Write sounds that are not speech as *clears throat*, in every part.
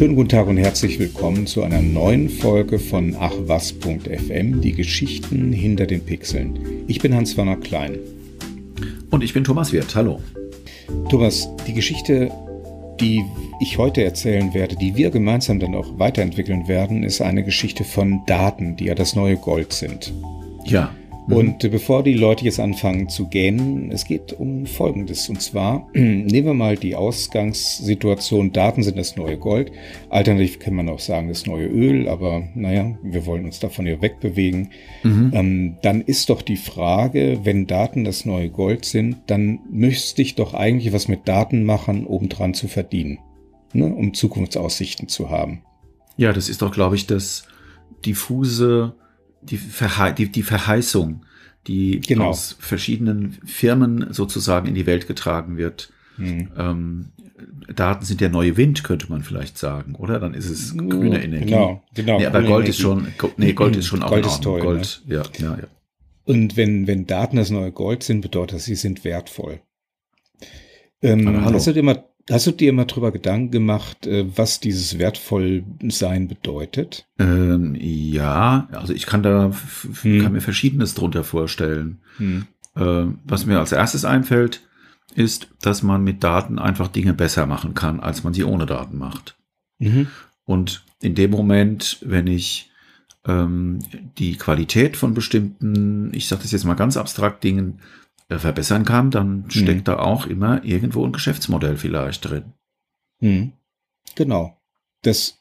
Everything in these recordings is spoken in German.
Schönen guten Tag und herzlich willkommen zu einer neuen Folge von achwas.fm, die Geschichten hinter den Pixeln. Ich bin Hans-Werner Klein. Und ich bin Thomas Wirth. Hallo. Thomas, die Geschichte, die ich heute erzählen werde, die wir gemeinsam dann auch weiterentwickeln werden, ist eine Geschichte von Daten, die ja das neue Gold sind. Ja. Und äh, bevor die Leute jetzt anfangen zu gähnen, es geht um Folgendes. Und zwar *clears throat* nehmen wir mal die Ausgangssituation, Daten sind das neue Gold. Alternativ kann man auch sagen, das neue Öl, aber naja, wir wollen uns davon ja wegbewegen. Mhm. Ähm, dann ist doch die Frage, wenn Daten das neue Gold sind, dann müsste ich doch eigentlich was mit Daten machen, obendran zu verdienen, ne, um Zukunftsaussichten zu haben. Ja, das ist doch, glaube ich, das diffuse die, Verhe die, die Verheißung, die genau. aus verschiedenen Firmen sozusagen in die Welt getragen wird. Mhm. Ähm, Daten sind der neue Wind, könnte man vielleicht sagen, oder? Dann ist es grüne Energie. Genau, genau. Nee, aber Gold Energie. ist schon, nee, Gold ist schon auch Gold ist toll, Gold, ne? ja, ja, ja. Und wenn, wenn Daten das neue Gold sind, bedeutet das, sie sind wertvoll. Ähm, du dir mal Hast du dir mal drüber Gedanken gemacht, äh, was dieses Wertvollsein bedeutet? Ähm, ja, also ich kann da hm. kann mir Verschiedenes drunter vorstellen. Hm. Äh, was mir als erstes einfällt, ist, dass man mit Daten einfach Dinge besser machen kann, als man sie ohne Daten macht. Mhm. Und in dem Moment, wenn ich ähm, die Qualität von bestimmten, ich sage das jetzt mal ganz abstrakt Dingen, verbessern kann, dann mhm. steckt da auch immer irgendwo ein Geschäftsmodell vielleicht drin. Mhm. Genau. Das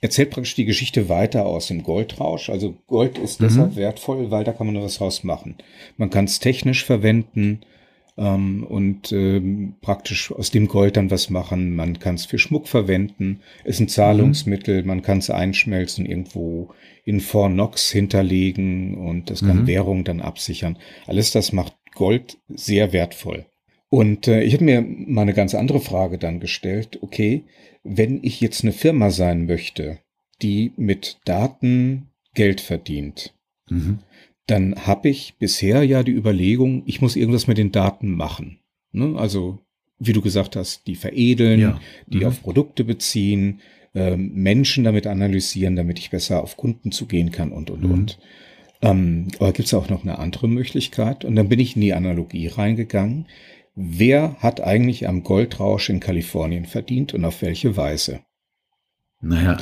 erzählt praktisch die Geschichte weiter aus dem Goldrausch. Also Gold ist mhm. deshalb wertvoll, weil da kann man noch was draus machen. Man kann es technisch verwenden ähm, und ähm, praktisch aus dem Gold dann was machen. Man kann es für Schmuck verwenden, ist ein Zahlungsmittel, mhm. man kann es einschmelzen, irgendwo in Fornox hinterlegen und das kann mhm. Währung dann absichern. Alles das macht Gold sehr wertvoll. Und äh, ich habe mir mal eine ganz andere Frage dann gestellt. Okay, wenn ich jetzt eine Firma sein möchte, die mit Daten Geld verdient, mhm. dann habe ich bisher ja die Überlegung, ich muss irgendwas mit den Daten machen. Ne? Also, wie du gesagt hast, die veredeln, ja. die mhm. auf Produkte beziehen, äh, Menschen damit analysieren, damit ich besser auf Kunden zugehen kann und, und, mhm. und. Ähm, aber gibt es auch noch eine andere Möglichkeit? Und dann bin ich in die Analogie reingegangen. Wer hat eigentlich am Goldrausch in Kalifornien verdient und auf welche Weise? Naja,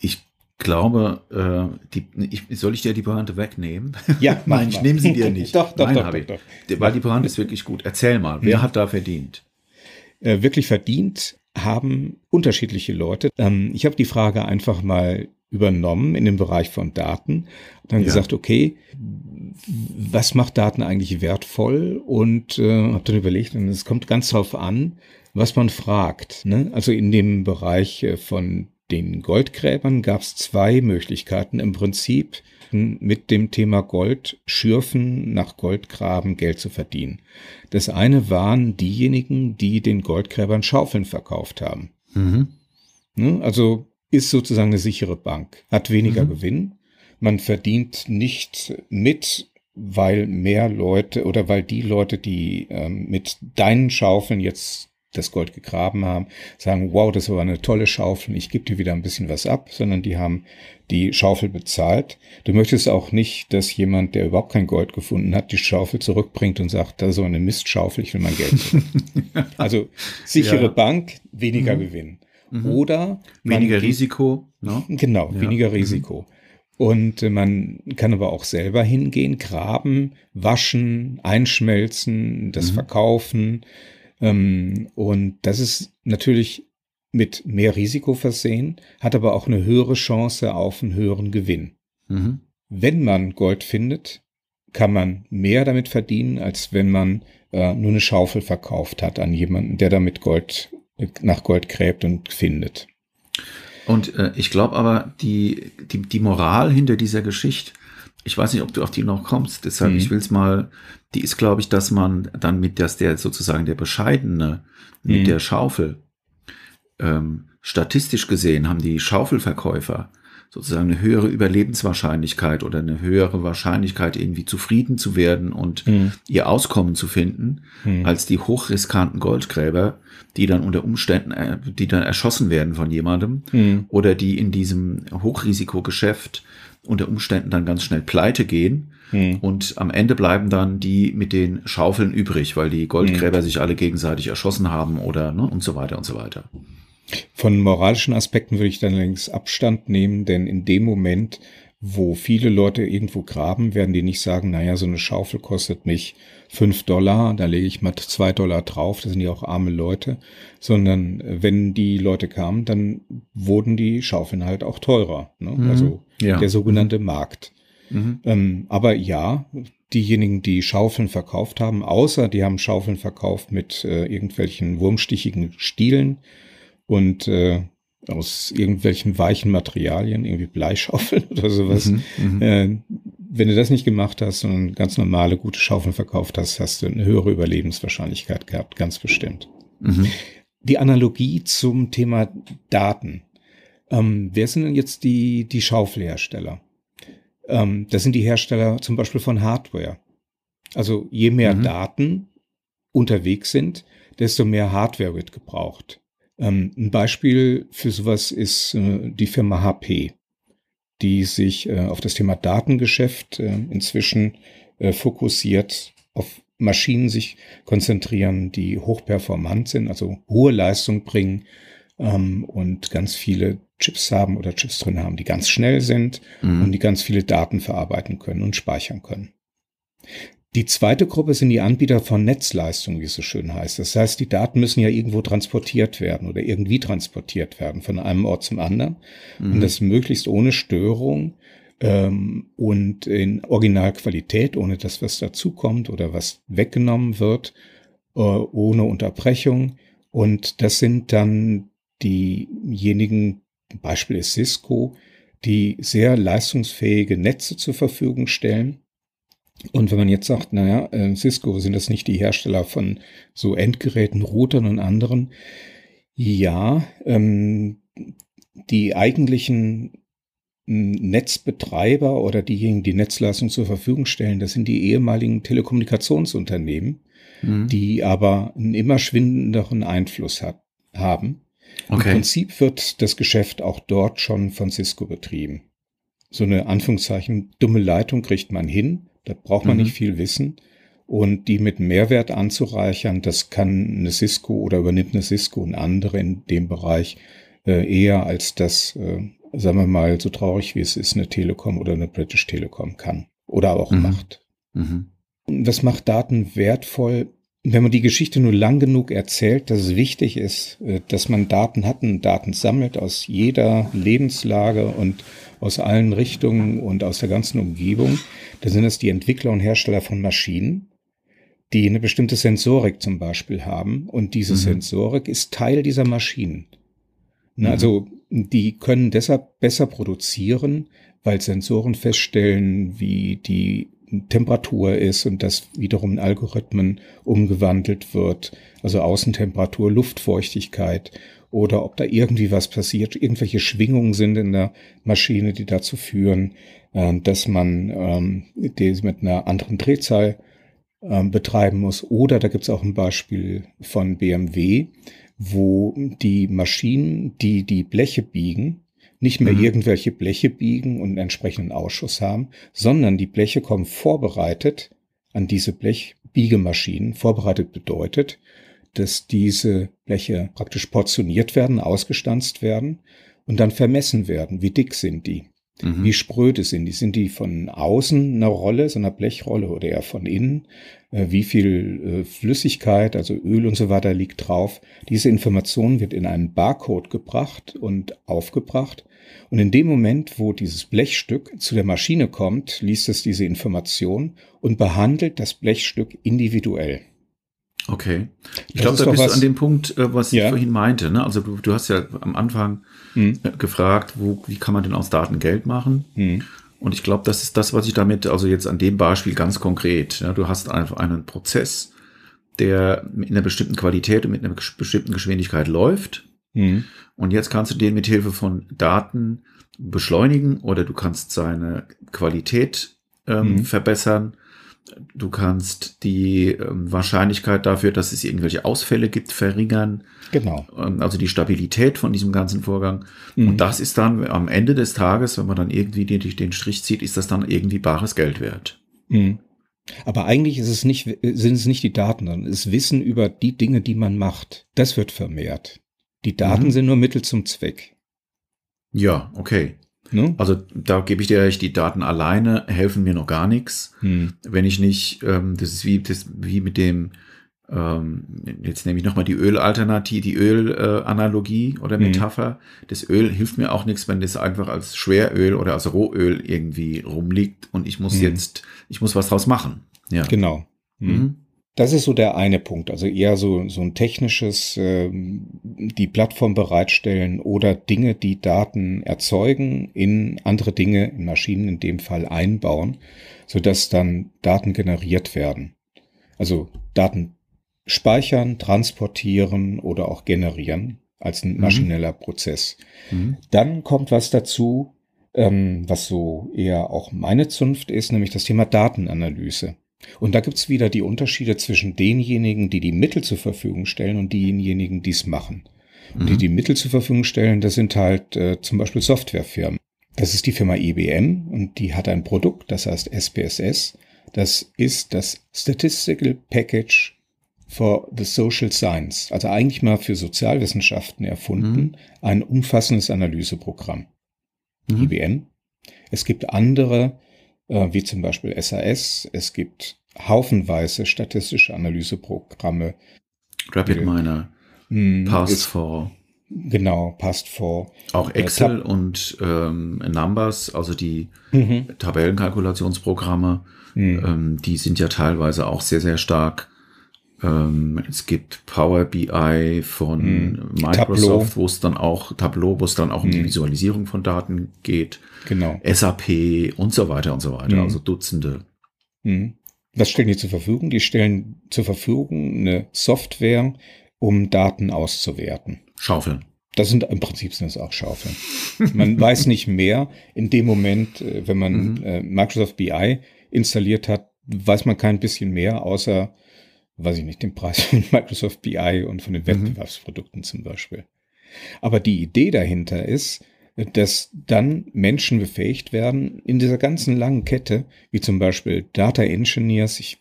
ich glaube, äh, die, ich, soll ich dir die Pointe wegnehmen? *laughs* Ja, nein, ich nehme sie dir *laughs* nicht. doch, doch, nein, doch, doch, doch, Weil die Pointe ist wirklich gut. Erzähl mal, wer hm. hat da verdient? Äh, wirklich verdient haben unterschiedliche Leute. Ähm, ich habe die Frage einfach mal übernommen in dem Bereich von Daten. Dann ja. gesagt, okay, was macht Daten eigentlich wertvoll? Und äh, habe dann überlegt, und es kommt ganz darauf an, was man fragt. Ne? Also in dem Bereich äh, von den Goldgräbern gab es zwei Möglichkeiten im Prinzip mit dem Thema Gold schürfen, nach Goldgraben Geld zu verdienen. Das eine waren diejenigen, die den Goldgräbern Schaufeln verkauft haben. Mhm. Ne? Also ist sozusagen eine sichere Bank, hat weniger mhm. Gewinn. Man verdient nicht mit, weil mehr Leute oder weil die Leute, die ähm, mit deinen Schaufeln jetzt das Gold gegraben haben, sagen, wow, das war eine tolle Schaufel, ich gebe dir wieder ein bisschen was ab, sondern die haben die Schaufel bezahlt. Du möchtest auch nicht, dass jemand, der überhaupt kein Gold gefunden hat, die Schaufel zurückbringt und sagt, das ist so eine Mistschaufel, ich will mein Geld *laughs* also sichere ja. Bank, weniger mhm. Gewinn. Mhm. Oder weniger Risiko. Ne? Genau, ja. weniger mhm. Risiko. Mhm. Und äh, man kann aber auch selber hingehen, graben, waschen, einschmelzen, das mhm. verkaufen. Ähm, und das ist natürlich mit mehr Risiko versehen, hat aber auch eine höhere Chance auf einen höheren Gewinn. Mhm. Wenn man Gold findet, kann man mehr damit verdienen, als wenn man äh, nur eine Schaufel verkauft hat an jemanden, der damit Gold nach Gold gräbt und findet. Und äh, ich glaube aber, die, die, die Moral hinter dieser Geschichte, ich weiß nicht, ob du auf die noch kommst, deshalb, mhm. ich will es mal, die ist, glaube ich, dass man dann mit, dass der sozusagen der Bescheidene mit mhm. der Schaufel, ähm, statistisch gesehen haben die Schaufelverkäufer sozusagen eine höhere Überlebenswahrscheinlichkeit oder eine höhere Wahrscheinlichkeit, irgendwie zufrieden zu werden und mhm. ihr Auskommen zu finden, mhm. als die hochriskanten Goldgräber, die dann unter Umständen, äh, die dann erschossen werden von jemandem mhm. oder die in diesem Hochrisikogeschäft unter Umständen dann ganz schnell pleite gehen. Mhm. Und am Ende bleiben dann die mit den Schaufeln übrig, weil die Goldgräber mhm. sich alle gegenseitig erschossen haben oder ne, und so weiter und so weiter. Von moralischen Aspekten würde ich dann längst Abstand nehmen, denn in dem Moment, wo viele Leute irgendwo graben, werden die nicht sagen, naja, so eine Schaufel kostet mich fünf Dollar, da lege ich mal zwei Dollar drauf, das sind ja auch arme Leute, sondern äh, wenn die Leute kamen, dann wurden die Schaufeln halt auch teurer. Ne? Mhm. Also ja. der sogenannte Markt. Mhm. Ähm, aber ja, diejenigen, die Schaufeln verkauft haben, außer die haben Schaufeln verkauft mit äh, irgendwelchen wurmstichigen Stielen, und äh, aus irgendwelchen weichen Materialien, irgendwie Bleischaufeln *laughs* oder sowas. Mhm, mhm, äh, wenn du das nicht gemacht hast und ganz normale gute Schaufeln verkauft hast, hast du eine höhere Überlebenswahrscheinlichkeit gehabt, ganz bestimmt. Mhm. Die Analogie zum Thema Daten. Ähm, wer sind denn jetzt die, die Schaufelhersteller? Ähm, das sind die Hersteller zum Beispiel von Hardware. Also je mehr mhm. Daten unterwegs sind, desto mehr Hardware wird gebraucht. Ähm, ein Beispiel für sowas ist äh, die Firma HP, die sich äh, auf das Thema Datengeschäft äh, inzwischen fokussiert, auf Maschinen sich konzentrieren, die hochperformant sind, also hohe Leistung bringen ähm, und ganz viele Chips haben oder Chips drin haben, die ganz schnell sind mhm. und die ganz viele Daten verarbeiten können und speichern können. Die zweite Gruppe sind die Anbieter von Netzleistung, wie es so schön heißt. Das heißt, die Daten müssen ja irgendwo transportiert werden oder irgendwie transportiert werden von einem Ort zum anderen. Mhm. Und das möglichst ohne Störung ähm, und in Originalqualität, ohne dass was dazukommt oder was weggenommen wird, äh, ohne Unterbrechung. Und das sind dann diejenigen, Beispiel ist Cisco, die sehr leistungsfähige Netze zur Verfügung stellen und wenn man jetzt sagt, naja, äh, Cisco sind das nicht die Hersteller von so Endgeräten, Routern und anderen? Ja, ähm, die eigentlichen hm, Netzbetreiber oder diejenigen, die Netzleistung zur Verfügung stellen, das sind die ehemaligen Telekommunikationsunternehmen, mhm. die aber einen immer schwindenderen Einfluss hat, haben. Okay. Im Prinzip wird das Geschäft auch dort schon von Cisco betrieben. So eine Anführungszeichen dumme Leitung kriegt man hin, da braucht man mhm. nicht viel Wissen. Und die mit Mehrwert anzureichern, das kann eine Cisco oder übernimmt eine Cisco und andere in dem Bereich äh, eher als das, äh, sagen wir mal, so traurig wie es ist, eine Telekom oder eine British Telekom kann oder auch mhm. macht. Mhm. Das macht Daten wertvoll, wenn man die Geschichte nur lang genug erzählt, dass es wichtig ist, äh, dass man Daten hat und Daten sammelt aus jeder Lebenslage und aus allen Richtungen und aus der ganzen Umgebung. Da sind es die Entwickler und Hersteller von Maschinen, die eine bestimmte Sensorik zum Beispiel haben. Und diese mhm. Sensorik ist Teil dieser Maschinen. Mhm. Also die können deshalb besser produzieren, weil Sensoren feststellen, wie die Temperatur ist und das wiederum in Algorithmen umgewandelt wird. Also Außentemperatur, Luftfeuchtigkeit oder ob da irgendwie was passiert, irgendwelche Schwingungen sind in der Maschine, die dazu führen, äh, dass man ähm, die mit einer anderen Drehzahl äh, betreiben muss. Oder da gibt es auch ein Beispiel von BMW, wo die Maschinen, die die Bleche biegen, nicht mehr mhm. irgendwelche Bleche biegen und einen entsprechenden Ausschuss haben, sondern die Bleche kommen vorbereitet an diese Blechbiegemaschinen. Vorbereitet bedeutet, dass diese Bleche praktisch portioniert werden, ausgestanzt werden und dann vermessen werden. Wie dick sind die? Mhm. Wie spröde sind die? Sind die von außen eine Rolle, so eine Blechrolle oder eher von innen? Äh, wie viel äh, Flüssigkeit, also Öl und so weiter liegt drauf? Diese Information wird in einen Barcode gebracht und aufgebracht. Und in dem Moment, wo dieses Blechstück zu der Maschine kommt, liest es diese Information und behandelt das Blechstück individuell. Okay. Ich glaube, da bist was, du an dem Punkt, äh, was ja. ich vorhin meinte. Ne? Also du, du hast ja am Anfang hm. gefragt, wo, wie kann man denn aus Daten Geld machen? Hm. Und ich glaube, das ist das, was ich damit, also jetzt an dem Beispiel ganz konkret. Ja, du hast einfach einen Prozess, der mit einer bestimmten Qualität und mit einer bestimmten Geschwindigkeit läuft. Mhm. Und jetzt kannst du den mit Hilfe von Daten beschleunigen oder du kannst seine Qualität ähm, mhm. verbessern. Du kannst die ähm, Wahrscheinlichkeit dafür, dass es irgendwelche Ausfälle gibt, verringern. Genau. Ähm, also die Stabilität von diesem ganzen Vorgang. Mhm. Und das ist dann am Ende des Tages, wenn man dann irgendwie den, den Strich zieht, ist das dann irgendwie bares Geld wert. Mhm. Aber eigentlich ist es nicht, sind es nicht die Daten, sondern es Wissen über die Dinge, die man macht. Das wird vermehrt. Die Daten mhm. sind nur Mittel zum Zweck. Ja, okay. Ne? Also da gebe ich dir recht, die Daten alleine helfen mir noch gar nichts. Hm. Wenn ich nicht, ähm, das ist wie, das, wie mit dem, ähm, jetzt nehme ich nochmal die Ölalternative, die Ölanalogie oder hm. Metapher. Hm. Das Öl hilft mir auch nichts, wenn das einfach als Schweröl oder als Rohöl irgendwie rumliegt und ich muss hm. jetzt, ich muss was draus machen. Ja. Genau. Hm. Mhm. Das ist so der eine Punkt, also eher so, so ein technisches, äh, die Plattform bereitstellen oder Dinge, die Daten erzeugen, in andere Dinge, in Maschinen in dem Fall einbauen, sodass dann Daten generiert werden. Also Daten speichern, transportieren oder auch generieren als ein mhm. maschineller mhm. Prozess. Mhm. Dann kommt was dazu, ähm, was so eher auch meine Zunft ist, nämlich das Thema Datenanalyse. Und da gibt's wieder die Unterschiede zwischen denjenigen, die die Mittel zur Verfügung stellen und denjenigen, die es machen. Mhm. Die die Mittel zur Verfügung stellen, das sind halt äh, zum Beispiel Softwarefirmen. Das ist die Firma IBM und die hat ein Produkt, das heißt SPSS. Das ist das Statistical Package for the Social Science, also eigentlich mal für Sozialwissenschaften erfunden, mhm. ein umfassendes Analyseprogramm. Mhm. IBM. Es gibt andere, wie zum Beispiel SAS. Es gibt haufenweise statistische Analyseprogramme. RapidMiner, hm, Pass4. Genau, Pass4. Auch äh, Excel äh, und ähm, Numbers, also die mhm. Tabellenkalkulationsprogramme, mhm. ähm, die sind ja teilweise auch sehr, sehr stark ähm, es gibt Power BI von hm. Microsoft, wo es dann auch Tableau, wo es dann auch um die hm. Visualisierung von Daten geht. Genau. SAP und so weiter und so weiter. Hm. Also Dutzende. Hm. Was stellen die zur Verfügung? Die stellen zur Verfügung eine Software, um Daten auszuwerten. Schaufeln. Das sind im Prinzip sind das auch Schaufeln. Man *laughs* weiß nicht mehr. In dem Moment, äh, wenn man mhm. Äh, Microsoft BI installiert hat, weiß man kein bisschen mehr, außer weiß ich nicht, den Preis *laughs* von Microsoft BI und von den mhm. Wettbewerbsprodukten mhm. zum Beispiel. Aber die Idee dahinter ist, dass dann Menschen befähigt werden in dieser ganzen langen Kette, wie zum Beispiel Data Engineers. Ich,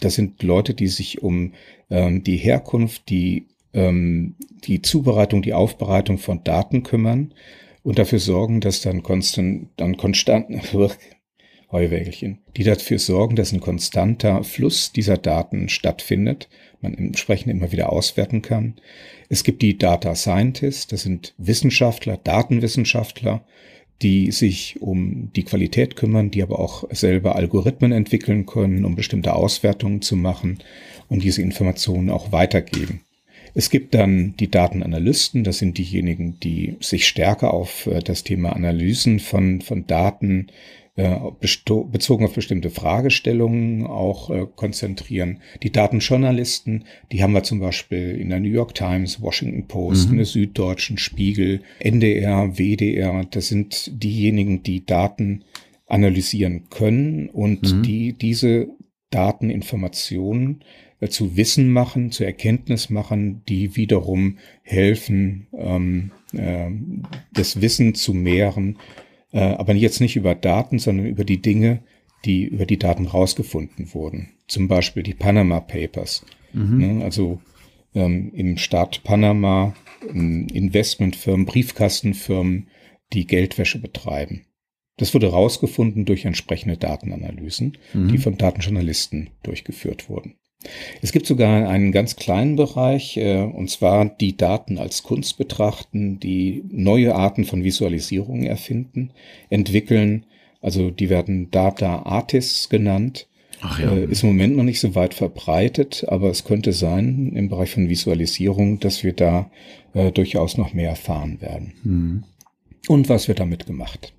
das sind Leute, die sich um ähm, die Herkunft, die, ähm, die Zubereitung, die Aufbereitung von Daten kümmern und dafür sorgen, dass dann konstant, dann konstant, *laughs* Heuwägelchen, die dafür sorgen, dass ein konstanter Fluss dieser Daten stattfindet, man entsprechend immer wieder auswerten kann. Es gibt die Data Scientists, das sind Wissenschaftler, Datenwissenschaftler, die sich um die Qualität kümmern, die aber auch selber Algorithmen entwickeln können, um bestimmte Auswertungen zu machen und diese Informationen auch weitergeben. Es gibt dann die Datenanalysten, das sind diejenigen, die sich stärker auf äh, das Thema Analysen von, von Daten bezogen auf bestimmte Fragestellungen auch äh, konzentrieren. Die Datenjournalisten, die haben wir zum Beispiel in der New York Times, Washington Post, mhm. in der Süddeutschen Spiegel, NDR, WDR. Das sind diejenigen, die Daten analysieren können und mhm. die diese Dateninformationen äh, zu Wissen machen, zu Erkenntnis machen, die wiederum helfen, ähm, äh, das Wissen zu mehren äh, aber jetzt nicht über Daten, sondern über die Dinge, die über die Daten rausgefunden wurden. Zum Beispiel die Panama Papers. Mhm. Ne, also ähm, im Staat Panama ähm, Investmentfirmen, Briefkastenfirmen, die Geldwäsche betreiben. Das wurde rausgefunden durch entsprechende Datenanalysen, mhm. die von Datenjournalisten durchgeführt wurden. Es gibt sogar einen ganz kleinen Bereich, äh, und zwar die Daten als Kunst betrachten, die neue Arten von Visualisierungen erfinden, entwickeln. Also die werden Data Artists genannt. Ja. Äh, ist im Moment noch nicht so weit verbreitet, aber es könnte sein im Bereich von Visualisierung, dass wir da äh, durchaus noch mehr erfahren werden. Mhm. Und was wird damit gemacht?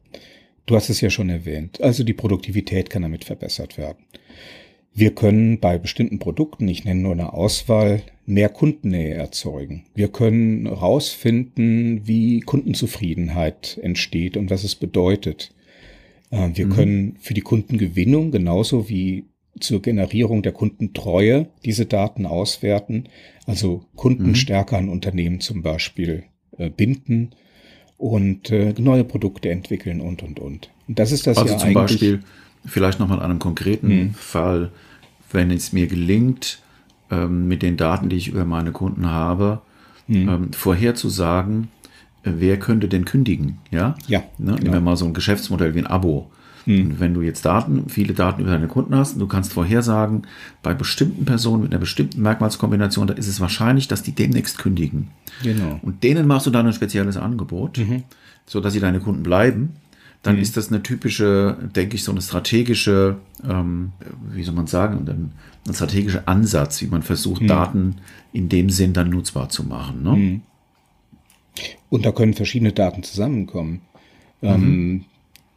Du hast es ja schon erwähnt. Also die Produktivität kann damit verbessert werden. Wir können bei bestimmten Produkten, ich nenne nur eine Auswahl, mehr Kundennähe erzeugen. Wir können herausfinden, wie Kundenzufriedenheit entsteht und was es bedeutet. Äh, wir mhm. können für die Kundengewinnung genauso wie zur Generierung der Kundentreue diese Daten auswerten, also Kunden mhm. stärker an Unternehmen zum Beispiel äh, binden und äh, neue Produkte entwickeln und und und. Und das ist das also ja zum eigentlich. Beispiel vielleicht nochmal an einem konkreten hm. Fall, wenn es mir gelingt, ähm, mit den Daten, die ich über meine Kunden habe, hm. ähm, vorherzusagen, äh, wer könnte denn kündigen? Ja. Ja. Ne? Nehmen wir genau. mal so ein Geschäftsmodell wie ein Abo. Hm. Und wenn du jetzt Daten, viele Daten über deine Kunden hast, du kannst vorhersagen, bei bestimmten Personen mit einer bestimmten Merkmalskombination, da ist es wahrscheinlich, dass die demnächst kündigen. Genau. Und denen machst du dann ein spezielles Angebot, mhm. so dass sie deine Kunden bleiben dann mhm. ist das eine typische, denke ich, so eine strategische, ähm, wie soll man sagen, ein, ein strategischer Ansatz, wie man versucht, mhm. Daten in dem Sinn dann nutzbar zu machen. Ne? Mhm. Und da können verschiedene Daten zusammenkommen. Ähm, mhm.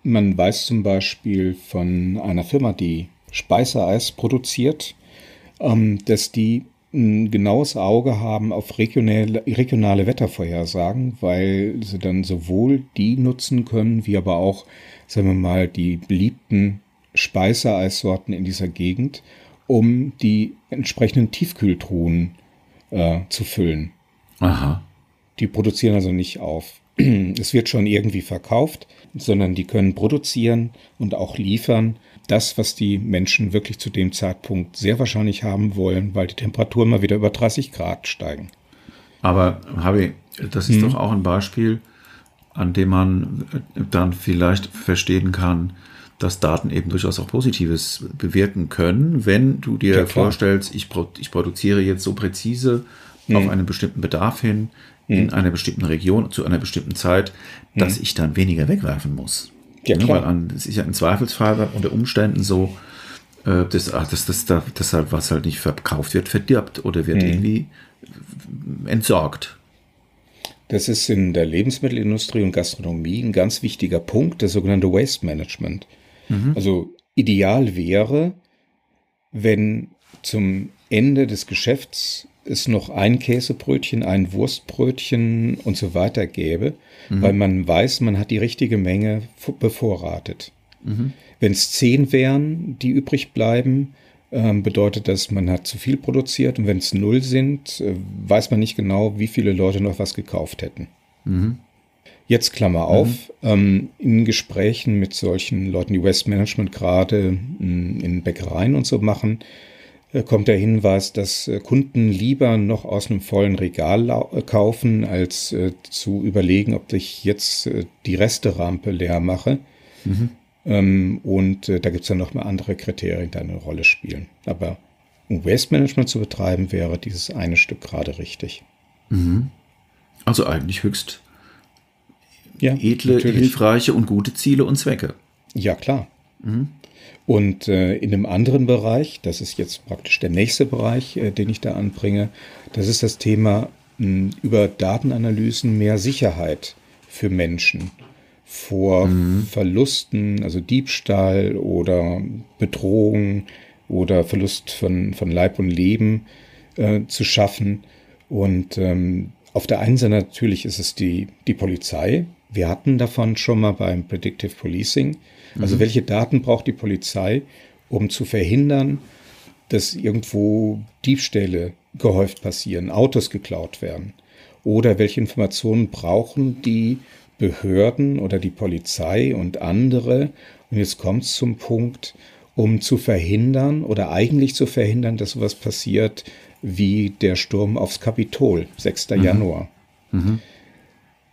man weiß zum Beispiel von einer Firma, die Speiseeis produziert, ähm, dass die ein genaues Auge haben auf regionale, regionale Wettervorhersagen, weil sie dann sowohl die nutzen können, wie aber auch, sagen wir mal, die beliebten Speiseeissorten in dieser Gegend, um die entsprechenden Tiefkühltruhen äh, zu füllen. Aha. Die produzieren also nicht auf. *clears throat* Es wird schon irgendwie verkauft, sondern die können produzieren und auch liefern das, was die Menschen wirklich zu dem Zeitpunkt sehr wahrscheinlich haben wollen, weil die Temperaturen mal wieder über 30 Grad steigen. Aber Harvey, das ist hm. doch auch ein Beispiel, an dem man dann vielleicht verstehen kann, dass Daten eben durchaus auch Positives bewirken können, wenn du dir ja, vorstellst, ich, ich, produziere jetzt so präzise hm. auf einen bestimmten Bedarf hin, hm. in einer bestimmten Region, zu einer bestimmten Zeit, dass hm. ich dann weniger wegwerfen muss. Ja, klar. Weil an, es ist ja im Zweifelsfall unter Umständen so, äh, dass, ach, dass, dass, dass, dass halt, was halt nicht verkauft wird, verdirbt oder wird mhm. irgendwie entsorgt. Das ist in der Lebensmittelindustrie und Gastronomie ein ganz wichtiger Punkt, das sogenannte Waste Management. Mhm. Also ideal wäre, wenn zum Ende des Geschäfts es noch ein Käsebrötchen, ein Wurstbrötchen und so weiter gäbe, mhm. weil man weiß, man hat die richtige Menge bevorratet. Mhm. Wenn es zehn wären, die übrig bleiben, ähm, bedeutet das, man hat zu viel produziert und wenn es null sind, äh, weiß man nicht genau, wie viele Leute noch was gekauft hätten. Mhm. Jetzt Klammer auf, mhm. ähm, in Gesprächen mit solchen Leuten, die Waste Management gerade in, in Bäckereien und so machen, kommt der Hinweis, dass äh, Kunden lieber noch aus einem vollen Regal äh, kaufen, als zu überlegen, ob ich jetzt die Resterampe leer mache. Mhm. Ähm, und da gibt es dann noch mal andere Kriterien, die eine Rolle spielen. Aber um Waste Management zu betreiben, wäre dieses eine Stück gerade richtig. Mhm. Also eigentlich höchst ja, edle, natürlich. hilfreiche und gute Ziele und Zwecke. Ja, klar. Mhm. Und äh, in einem anderen Bereich, das ist jetzt praktisch der nächste Bereich, äh, den ich da anbringe, das ist das Thema mh, hm, über Datenanalysen mehr Sicherheit für Menschen vor mhm. Verlusten, also Diebstahl oder Bedrohung oder Verlust von, von Leib und Leben äh, zu schaffen. Und ähm, auf der einen Seite natürlich ist es die, die Polizei. Wir hatten davon schon mal beim Predictive Policing also mhm. welche Daten braucht die Polizei, um zu verhindern, dass irgendwo Diebstähle gehäuft passieren, Autos geklaut werden? Oder welche Informationen brauchen die Behörden oder die Polizei und andere? Und jetzt kommt es zum Punkt, um zu verhindern oder eigentlich zu verhindern, dass sowas passiert wie der Sturm aufs Kapitol, 6. Mhm. Januar. Mhm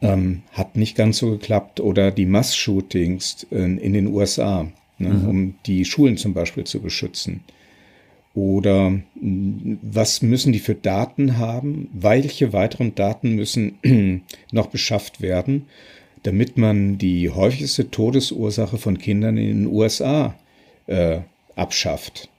ähm, hat nicht ganz so geklappt. Oder die Mass-Shootings in, in, den USA, ne, mhm. um die Schulen zum Beispiel zu beschützen. Oder was müssen die für Daten haben? Welche weiteren Daten müssen *clears throat* noch beschafft werden, damit man die häufigste Todesursache von Kindern in den USA äh, abschafft?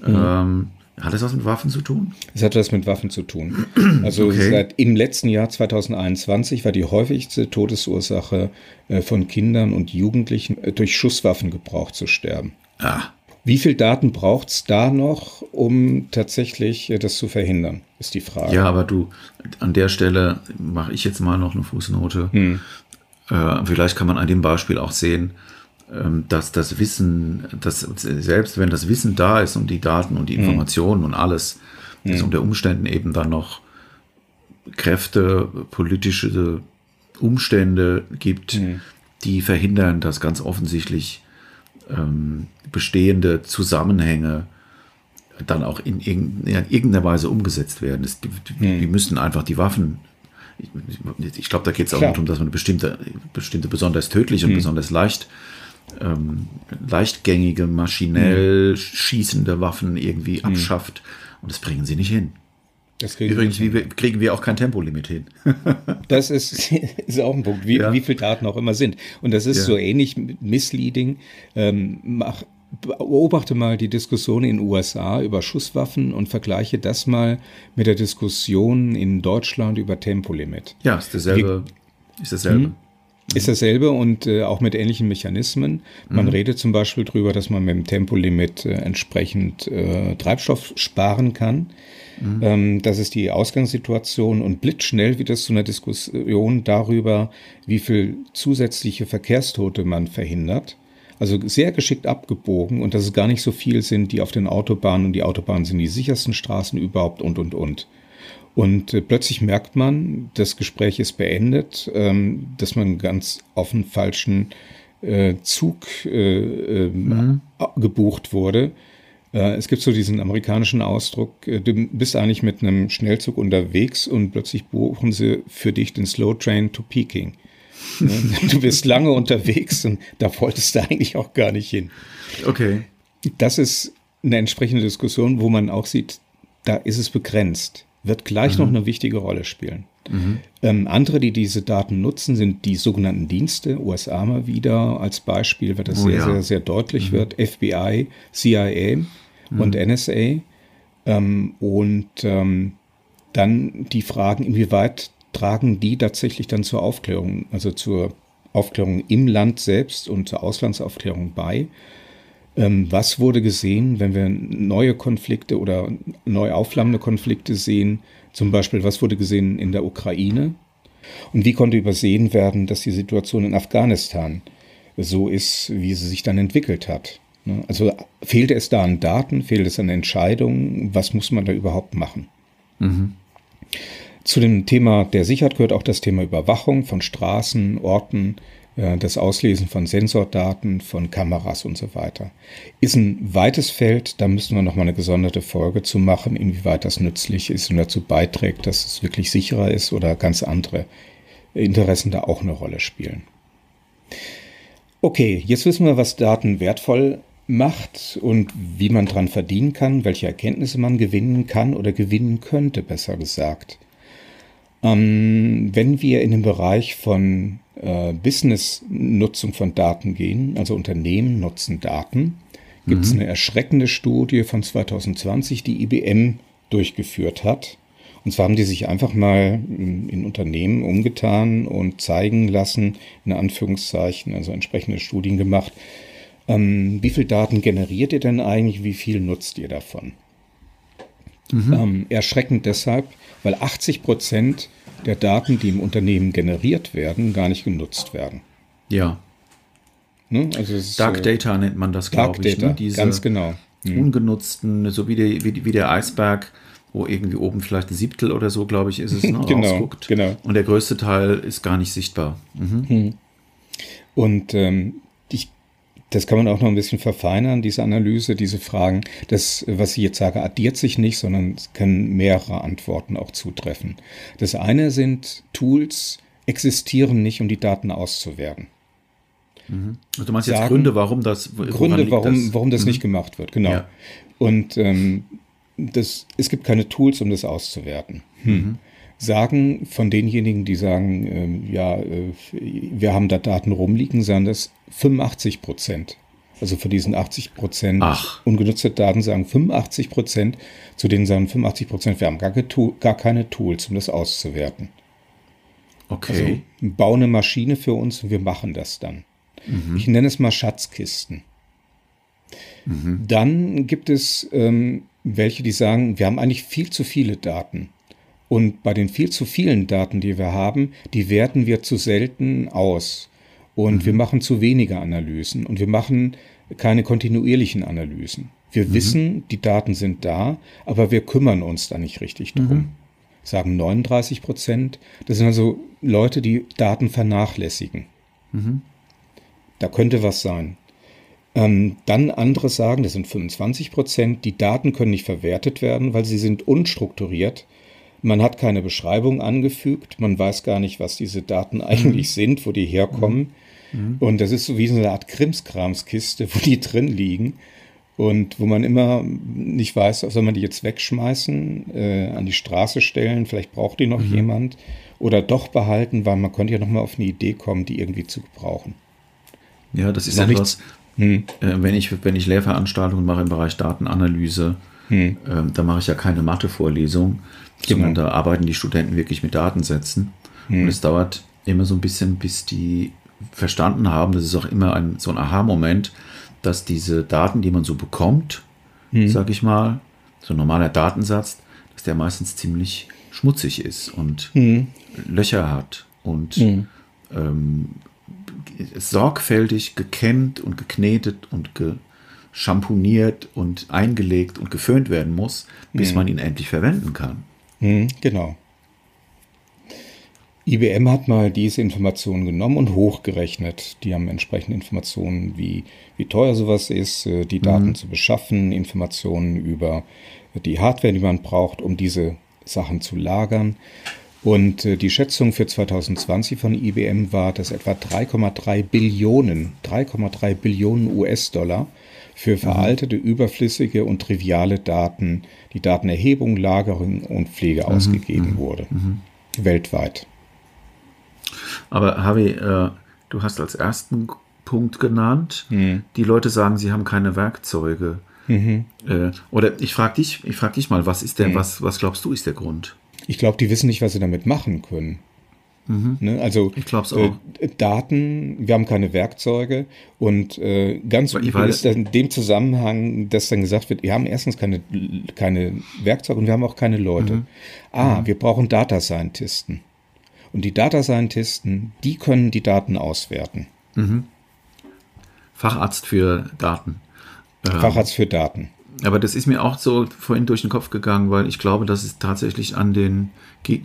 Mhm. Ähm, hat das was mit Waffen zu tun? Es hat was mit Waffen zu tun. *clears throat* Also okay. seit im letzten Jahr 2021 war die häufigste Todesursache äh, von Kindern und Jugendlichen äh, durch Schusswaffengebrauch zu sterben. Ah. Wie viel Daten braucht es da noch, um tatsächlich äh, das zu verhindern, ist die Frage. Ja, aber du, an der Stelle mache ich jetzt mal noch eine Fußnote. Hm. Äh, vielleicht kann man an dem Beispiel auch sehen, dass das Wissen, dass selbst wenn das Wissen da ist und die Daten und die hm. Informationen mhm. und alles, dass mhm. unter Umständen eben dann noch Kräfte, politische Umstände gibt, mhm. die verhindern, dass ganz offensichtlich ähm, bestehende Zusammenhänge dann auch in, irgendeiner Weise umgesetzt werden. Das, die, die, müssen einfach die Waffen ich, ich glaube, da geht es auch darum, dass man bestimmte, bestimmte besonders tödliche und hm. besonders leicht ähm, leichtgängige, maschinell mhm. schießende Waffen irgendwie mhm. abschafft. Und das bringen sie nicht hin. Übrigens wie wir, kriegen wir auch kein Tempolimit hin. *laughs* das ist, *laughs* ist auch ein Punkt, wie, ja. wie viele Daten auch immer sind. Und das ist ja. so ähnlich misleading. Ähm, mach, beobachte mal die Diskussion in den USA über Schusswaffen und vergleiche das mal mit der Diskussion in Deutschland über Tempolimit. Ja, ist dasselbe. Wie, ist dasselbe. Hm? Ist dasselbe und äh, auch mit ähnlichen Mechanismen. Man mhm. redet zum Beispiel darüber, dass man mit dem Tempolimit äh, entsprechend äh, Treibstoff sparen kann. Mhm. Ähm, das ist die Ausgangssituation und blitzschnell wird es zu einer Diskussion darüber, wie viel zusätzliche Verkehrstote man verhindert. Also sehr geschickt abgebogen und dass es gar nicht so viel sind, die auf den Autobahnen und die Autobahnen sind die sichersten Straßen überhaupt und und und. Und äh, plötzlich merkt man, das Gespräch ist beendet, ähm, dass man ganz auf einen falschen äh, Zug äh, ähm, mhm. gebucht wurde. Äh, es gibt so diesen amerikanischen Ausdruck, äh, du bist eigentlich mit einem Schnellzug unterwegs und plötzlich buchen sie für dich den Slow Train to Peking. *laughs* du bist lange unterwegs und da wolltest du eigentlich auch gar nicht hin. Okay. Das ist eine entsprechende Diskussion, wo man auch sieht, da ist es begrenzt wird gleich mhm. noch eine wichtige Rolle spielen. Mhm. Ähm, andere, die diese Daten nutzen, sind die sogenannten Dienste, USA mal wieder als Beispiel, weil das oh, sehr, ja. sehr, sehr deutlich mhm. wird, FBI, CIA mhm. und NSA. Ähm, und ähm, dann die Fragen, inwieweit tragen die tatsächlich dann zur Aufklärung, also zur Aufklärung im Land selbst und zur Auslandsaufklärung bei. Ähm, was wurde gesehen, wenn wir neue Konflikte oder neu aufflammende Konflikte sehen? Zum Beispiel, was wurde gesehen in der Ukraine? Und wie konnte übersehen werden, dass die Situation in Afghanistan so ist, wie sie sich dann entwickelt hat? Ne? Also fehlte es da an Daten, fehlt es an Entscheidungen? Was muss man da überhaupt machen? Mhm. Zu dem Thema der Sicherheit gehört auch das Thema Überwachung von Straßen, Orten, das Auslesen von Sensordaten, von Kameras und so weiter. Ist ein weites Feld, da müssen wir nochmal eine gesonderte Folge zu machen, inwieweit das nützlich ist und dazu beiträgt, dass es wirklich sicherer ist oder ganz andere Interessen da auch eine Rolle spielen. Okay, jetzt wissen wir, was Daten wertvoll macht und wie man dran verdienen kann, welche Erkenntnisse man gewinnen kann oder gewinnen könnte, besser gesagt. Ähm, wenn wir in den Bereich von äh, Business-Nutzung von Daten gehen, also Unternehmen nutzen Daten, gibt es mhm. eine erschreckende Studie von 2020, die IBM durchgeführt hat. Und zwar haben die sich einfach mal in Unternehmen umgetan und zeigen lassen, in Anführungszeichen, also entsprechende Studien gemacht, ähm, wie viel Daten generiert ihr denn eigentlich, wie viel nutzt ihr davon? Mhm. Ähm, erschreckend deshalb, weil 80 Prozent der Daten, die im Unternehmen generiert werden, gar nicht genutzt werden. Ja. Ne? Also Dark so Data nennt man das, glaube ich. Data, ne? Diese ganz genau. Mhm. Ungenutzten, so wie, die, wie, wie, der Eisberg, wo irgendwie oben vielleicht ein Siebtel oder so, glaube ich, ist es, ne, *laughs* genau, rausguckt. Genau. Und der größte Teil ist gar nicht sichtbar. Mhm. Hm. Und ähm, das kann man auch noch ein bisschen verfeinern, diese Analyse, diese Fragen. Das, was ich jetzt sage, addiert sich nicht, sondern es können mehrere Antworten auch zutreffen. Das eine sind Tools, existieren nicht, um die Daten auszuwerten. Mhm. Also du meinst sagen, jetzt Gründe, warum das Gründe, warum das, warum das mhm. nicht gemacht wird, genau. Ja. Und ähm, das, es gibt keine Tools, um das auszuwerten. Hm. Mhm sagen von denjenigen, die sagen, äh, ja, äh, wir haben da Daten rumliegen, sagen das 85 Prozent Also für diesen 80 Prozent ungenutzte Daten sagen 85 Prozent, zu denen sagen 85 Prozent, wir haben gar, gar, keine Tools, um das auszuwerten. Okay. Also bauen eine Maschine für uns und wir machen das dann. Mhm. Ich nenne es mal Schatzkisten. Mhm. Dann gibt es ähm, welche, die sagen, wir haben eigentlich viel zu viele Daten. Und bei den viel zu vielen Daten, die wir haben, die werten wir zu selten aus. Und mhm. wir machen zu wenige Analysen und wir machen keine kontinuierlichen Analysen. Wir mhm. wissen, die Daten sind da, aber wir kümmern uns da nicht richtig drum. Mhm. Sagen 39 Prozent. Das sind also Leute, die Daten vernachlässigen. Mhm. Da könnte was sein. Ähm, dann andere sagen, das sind 25 Prozent, die Daten können nicht verwertet werden, weil sie sind unstrukturiert. Man hat keine Beschreibung angefügt, man weiß gar nicht, was diese Daten eigentlich mhm. sind, wo die herkommen. Mhm. Und das ist so wie so eine Art Krimskramskiste, wo die drin liegen und wo man immer nicht weiß, soll man die jetzt wegschmeißen, äh, an die Straße stellen, vielleicht braucht die noch mhm. jemand oder doch behalten, weil man könnte ja noch mal auf eine Idee kommen, die irgendwie zu gebrauchen. Ja, das ist noch etwas, hm. äh, wenn, ich, wenn ich Lehrveranstaltungen mache im Bereich Datenanalyse, hm. äh, da mache ich ja keine Mathe-Vorlesung, genau. sondern da arbeiten die Studenten wirklich mit Datensätzen. Hm. Und es dauert immer so ein bisschen, bis die verstanden haben, das ist auch immer ein, so ein Aha-Moment, dass diese Daten, die man so bekommt, hm. sag ich mal, so ein normaler Datensatz, dass der meistens ziemlich schmutzig ist und hm. Löcher hat und hm. ähm, sorgfältig gekennt und geknetet und geschamponiert und eingelegt und geföhnt werden muss, bis hm. man ihn endlich verwenden kann. Hm, genau. IBM hat mal diese Informationen genommen und hochgerechnet. Die haben entsprechende Informationen, wie, wie teuer sowas ist, äh, die Daten mhm. zu beschaffen, Informationen über die Hardware, die man braucht, um diese Sachen zu lagern. Und äh, die Schätzung für 2020 von IBM war, dass etwa 3,3 Billionen, 3,3 Billionen US-Dollar für mhm. veraltete, überflüssige und triviale Daten, die Datenerhebung, Lagerung und Pflege mhm. ausgegeben mhm. wurde. Mhm. Weltweit. Aber Harvey, äh, du hast als ersten Punkt genannt, mhm. die Leute sagen, sie haben keine Werkzeuge. Mhm. Äh, oder ich frage dich, ich frage dich mal, was ist der, was, was glaubst du, ist der Grund? Ich glaube, die wissen nicht, was sie damit machen können. Mhm. Ne? Also. Äh, Daten, wir haben keine Werkzeuge und äh, ganz wichtig ist in dem Zusammenhang, dass dann gesagt wird, wir haben erstens keine, keine Werkzeuge und wir haben auch keine Leute. Mhm. Ah, mhm. wir brauchen Data Scientisten. Und die Data Scientisten, die können die Daten auswerten. Mhm. Facharzt für Daten. Ähm, Facharzt für Daten. Aber das ist mir auch so vorhin durch den Kopf gegangen, weil ich glaube, dass es tatsächlich an den,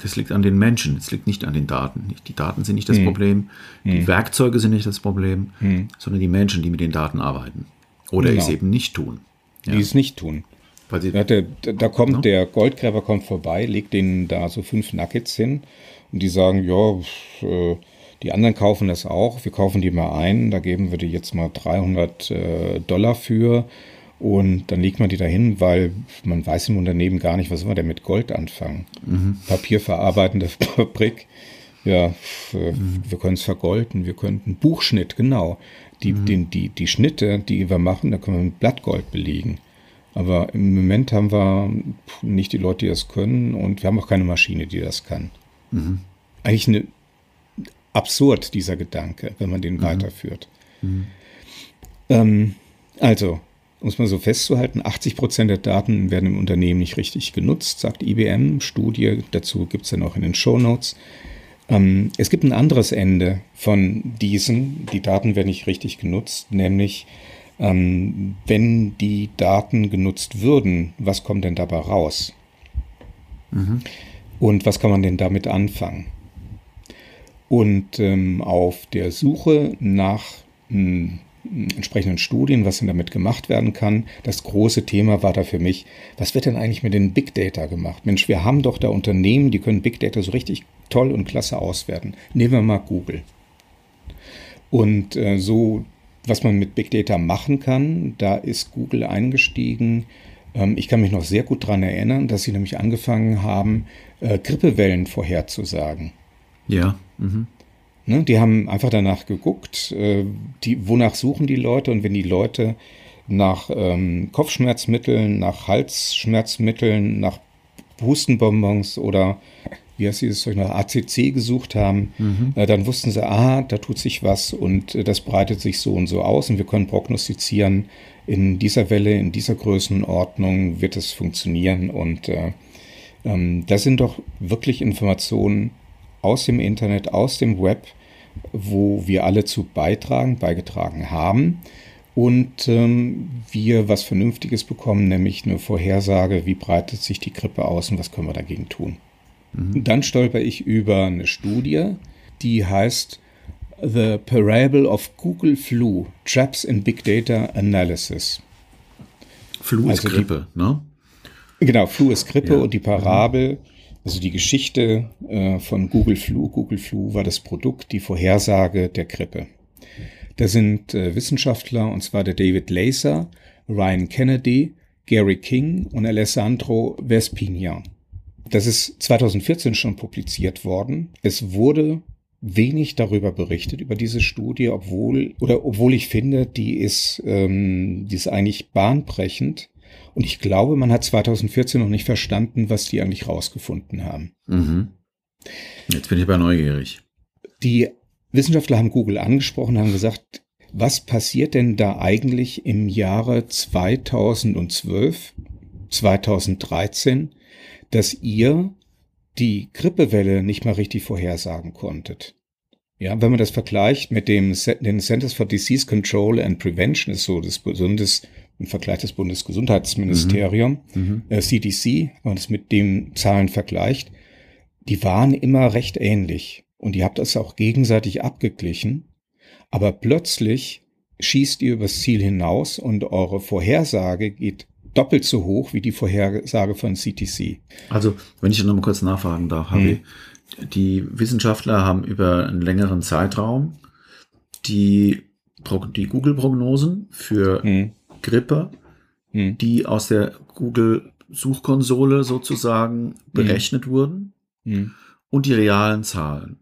das liegt an den Menschen, es liegt nicht an den Daten. Die Daten sind nicht das hm. Problem, die hm. Werkzeuge sind nicht das Problem, hm. sondern die Menschen, die mit den Daten arbeiten. Oder genau. es eben nicht tun. Ja. Die es nicht tun. Weil sie, da, da, kommt no? der Goldgräber kommt vorbei, legt denen da so fünf Nuggets hin und die sagen, ja, äh, die anderen kaufen das auch, wir kaufen die mal ein, da geben wir die jetzt mal 300 äh, Dollar für und dann legt man die dahin, weil man weiß im Unternehmen gar nicht, was soll man denn mit Gold anfangen. Mhm. Papierverarbeitende *laughs* Fabrik, ja, äh, mhm. wir können es vergolden, wir könnten Buchschnitt, genau. Die, mhm. den, die, die Schnitte, die wir machen, da können wir mit Blattgold belegen. Aber im Moment haben wir nicht die Leute, die das können und wir haben auch keine Maschine, die das kann. Mhm. Eigentlich eine, absurd, dieser Gedanke, wenn man den mhm. weiterführt. Mhm. Ähm, also, um es mal so festzuhalten, 80 Prozent der Daten werden im Unternehmen nicht richtig genutzt, sagt IBM. Studie dazu gibt es dann auch in den Show Notes. Ähm, es gibt ein anderes Ende von diesen, die Daten werden nicht richtig genutzt, nämlich ähm, wenn die Daten genutzt würden, was kommt denn dabei raus? Mhm. Und was kann man denn damit anfangen? Und ähm, auf der Suche nach mh, hm, entsprechenden Studien, was denn damit gemacht werden kann, das große Thema war da für mich, was wird denn eigentlich mit den Big Data gemacht? Mensch, wir haben doch da Unternehmen, die können Big Data so richtig toll und klasse auswerten. Nehmen wir mal Google. Und äh, so, was man mit Big Data machen kann, da ist Google eingestiegen ähm, ich kann mich noch sehr gut daran erinnern, dass sie nämlich angefangen haben, äh, Grippewellen vorherzusagen. Ja. Mhm. Ne? Die haben einfach danach geguckt, äh, die, wonach suchen die Leute und wenn die Leute nach ähm, Kopfschmerzmitteln, nach Halsschmerzmitteln, nach Hustenbonbons oder wie heißt dieses Zeug, nach ACC gesucht haben, mhm. äh, dann wussten sie, ah, da tut sich was und äh, das breitet sich so und so aus und wir können prognostizieren, in dieser Welle, in dieser Größenordnung wird es funktionieren und äh, ähm, das sind doch wirklich Informationen aus dem Internet, aus dem Web, wo wir alle zu beitragen, beigetragen haben und ähm, wir was Vernünftiges bekommen, nämlich eine Vorhersage, wie breitet sich die Grippe aus und was können wir dagegen tun. Mhm. Dann stolper ich über eine Studie, die heißt The Parable of Google Flu, Traps in Big Data Analysis. Flu ist also Grippe, die, ne? Genau, Flu ist Grippe ja. und die Parabel, also die Geschichte äh, von Google Flu. Google Flu war das Produkt, die Vorhersage der Grippe. Da sind äh, Wissenschaftler, und zwar der David Laser, Ryan Kennedy, Gary King und Alessandro Vespignan. Das ist 2014 schon publiziert worden. Es wurde wenig darüber berichtet, über diese Studie, obwohl, oder obwohl ich finde, die ist, ähm, die ist eigentlich bahnbrechend. Und ich glaube, man hat 2014 noch nicht verstanden, was die eigentlich rausgefunden haben. Mhm. Jetzt bin ich aber neugierig. Die Wissenschaftler haben Google angesprochen, haben gesagt, was passiert denn da eigentlich im Jahre 2012, 2013, dass ihr die Grippewelle nicht mal richtig vorhersagen konntet? Ja, wenn man das vergleicht mit dem den Centers for Disease Control and Prevention, ist so das Bundes, im Vergleich des Bundesgesundheitsministerium, mhm. äh, CDC, wenn man das mit den Zahlen vergleicht, die waren immer recht ähnlich. Und ihr habt das auch gegenseitig abgeglichen. Aber plötzlich schießt ihr übers Ziel hinaus und eure Vorhersage geht doppelt so hoch wie die Vorhersage von CTC. Also, wenn ich noch mal kurz nachfragen darf, Harvey. Hm. Die Wissenschaftler haben über einen längeren Zeitraum die, die Google-Prognosen für hm. Grippe, hm. die aus der Google-Suchkonsole sozusagen hm. berechnet wurden hm. und die realen Zahlen.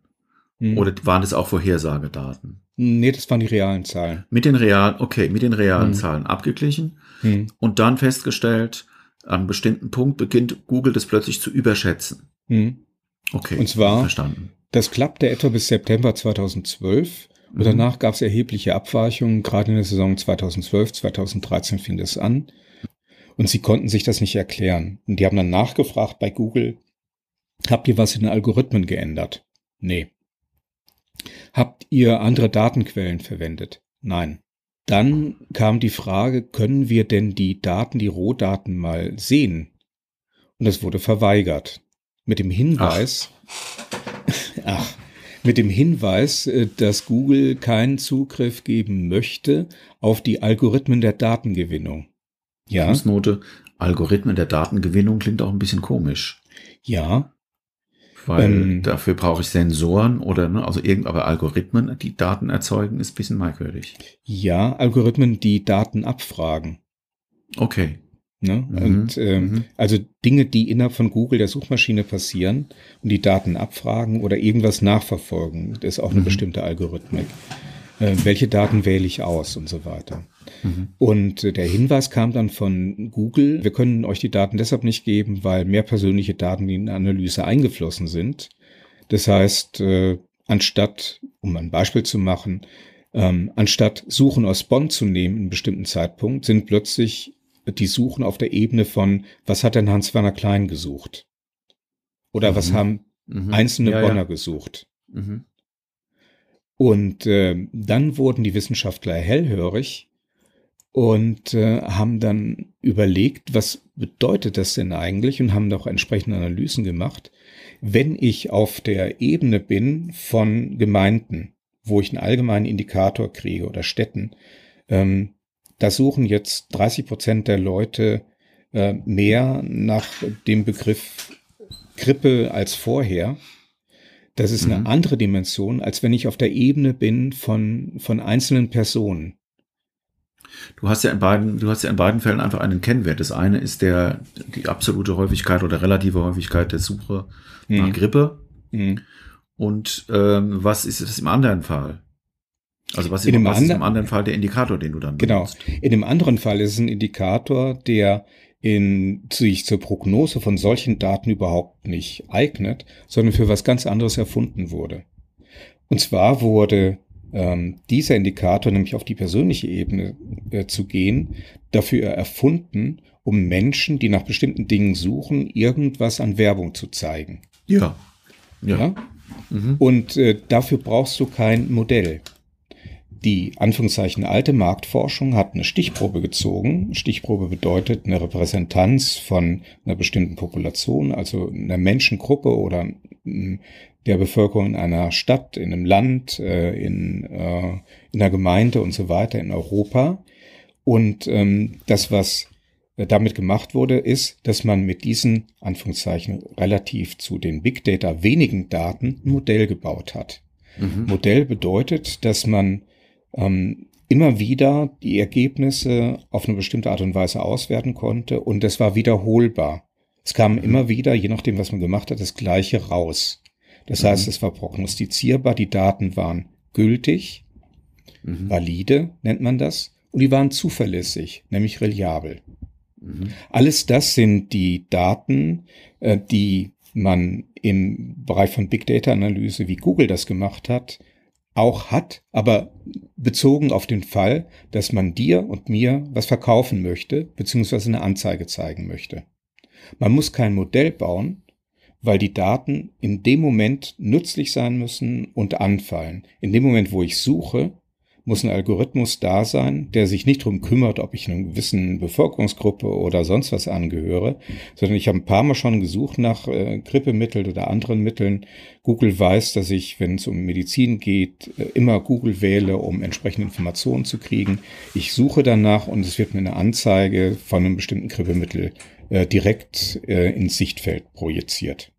Hm. Oder waren das auch Vorhersagedaten? Nee, das waren die realen Zahlen. Mit den realen, okay, mit den realen hm. Zahlen abgeglichen hm. und dann festgestellt, an einem bestimmten Punkt beginnt Google das plötzlich zu überschätzen. Hm. Okay, und zwar, verstanden. das klappte etwa bis September 2012 und mhm. danach gab es erhebliche Abweichungen. Gerade in der Saison 2012, 2013 fing das an. Und sie konnten sich das nicht erklären. Und die haben dann nachgefragt bei Google, habt ihr was in den Algorithmen geändert? Nee. Habt ihr andere Datenquellen verwendet? Nein. Dann kam die Frage, können wir denn die Daten, die Rohdaten mal sehen? Und das wurde verweigert. Mit dem Hinweis, *laughs* ach, ach mit dem Hinweis, äh, dass Google keinen Zugriff geben möchte auf die Algorithmen der Datengewinnung. Ja. Fußnote, Algorithmen der Datengewinnung klingt auch ein bisschen komisch. Ja. Weil ähm, dafür brauche ich Sensoren oder, ne, also irgend, aber Algorithmen, die Daten erzeugen, ist ein bisschen merkwürdig. Ja, Algorithmen, die Daten abfragen. Okay. Ne? Mhm. Und ähm, mhm. also Dinge, die innerhalb von Google der Suchmaschine passieren und die Daten abfragen oder irgendwas nachverfolgen, das ist auch eine mhm. bestimmte Algorithmik. Äh, welche Daten wähle ich aus und so weiter. Mhm. Und äh, der Hinweis kam dann von Google, wir können euch die Daten deshalb nicht geben, weil mehr persönliche Daten in die Analyse eingeflossen sind. Das heißt, äh, anstatt, um ein Beispiel zu machen, ähm, anstatt Suchen aus Bonn zu nehmen in einem bestimmten Zeitpunkt, sind plötzlich die suchen auf der Ebene von, was hat denn Hans-Werner Klein gesucht? Oder mhm. was haben mhm. einzelne ja, Bonner ja. gesucht? Mhm. Und äh, dann wurden die Wissenschaftler hellhörig und äh, haben dann überlegt, was bedeutet das denn eigentlich und haben auch entsprechende Analysen gemacht. Wenn ich auf der Ebene bin von Gemeinden, wo ich einen allgemeinen Indikator kriege oder Städten, ähm, da suchen jetzt 30 Prozent der Leute äh, mehr nach dem Begriff Grippe als vorher. Das ist mhm. eine andere Dimension, als wenn ich auf der Ebene bin von, von einzelnen Personen. Du hast ja in beiden, du hast ja in beiden Fällen einfach einen Kennwert. Das eine ist der, die absolute Häufigkeit oder relative Häufigkeit der Suche mhm. nach Grippe. Mhm. Und ähm, was ist es im anderen Fall? Also was, in im, was ist im anderen Fall der Indikator, den du dann Genau. benutzt? In dem anderen Fall ist es ein Indikator, der in, sich zur Prognose von solchen Daten überhaupt nicht eignet, sondern für was ganz anderes erfunden wurde. Und zwar wurde ähm, dieser Indikator, nämlich auf die persönliche Ebene äh, zu gehen, dafür erfunden, um Menschen, die nach bestimmten Dingen suchen, irgendwas an Werbung zu zeigen. Ja. Ja. Ja? Und äh, dafür brauchst du kein Modell. Die Anführungszeichen alte Marktforschung hat eine Stichprobe gezogen. Stichprobe bedeutet eine Repräsentanz von einer bestimmten Population, also einer Menschengruppe oder mm, der Bevölkerung in einer Stadt, in einem Land, äh, in, äh, in einer Gemeinde und so weiter in Europa. Und ähm, das, was äh, damit gemacht wurde, ist, dass man mit diesen Anführungszeichen relativ zu den Big Data wenigen Daten ein Modell gebaut hat. Mhm. Modell bedeutet, dass man ähm, immer wieder die Ergebnisse auf eine bestimmte Art und Weise auswerten konnte und das war wiederholbar. Es kam immer wieder, je nachdem, was man gemacht hat, das Gleiche raus. Das heißt, es war prognostizierbar, die Daten waren gültig, Mhm. valide nennt man das, und die waren zuverlässig, nämlich reliabel. Mhm. Alles das sind die Daten, äh, die man im Bereich von Big Data Analyse, wie Google das gemacht hat, auch hat, aber bezogen auf den Fall, dass man dir und mir was verkaufen möchte, beziehungsweise eine Anzeige zeigen möchte. Man muss kein Modell bauen, weil die Daten in dem Moment nützlich sein müssen und anfallen. In dem Moment, wo ich suche, muss ein Algorithmus da sein, der sich nicht darum kümmert, ob ich einer gewissen Bevölkerungsgruppe oder sonst was angehöre, sondern ich habe ein paar Mal schon gesucht nach äh, Grippemitteln oder anderen Mitteln. Google weiß, dass ich, wenn es um Medizin geht, äh, immer Google wähle, um entsprechende Informationen zu kriegen. Ich suche danach und es wird mir eine Anzeige von einem bestimmten Grippemittel äh, direkt äh, ins Sichtfeld projiziert.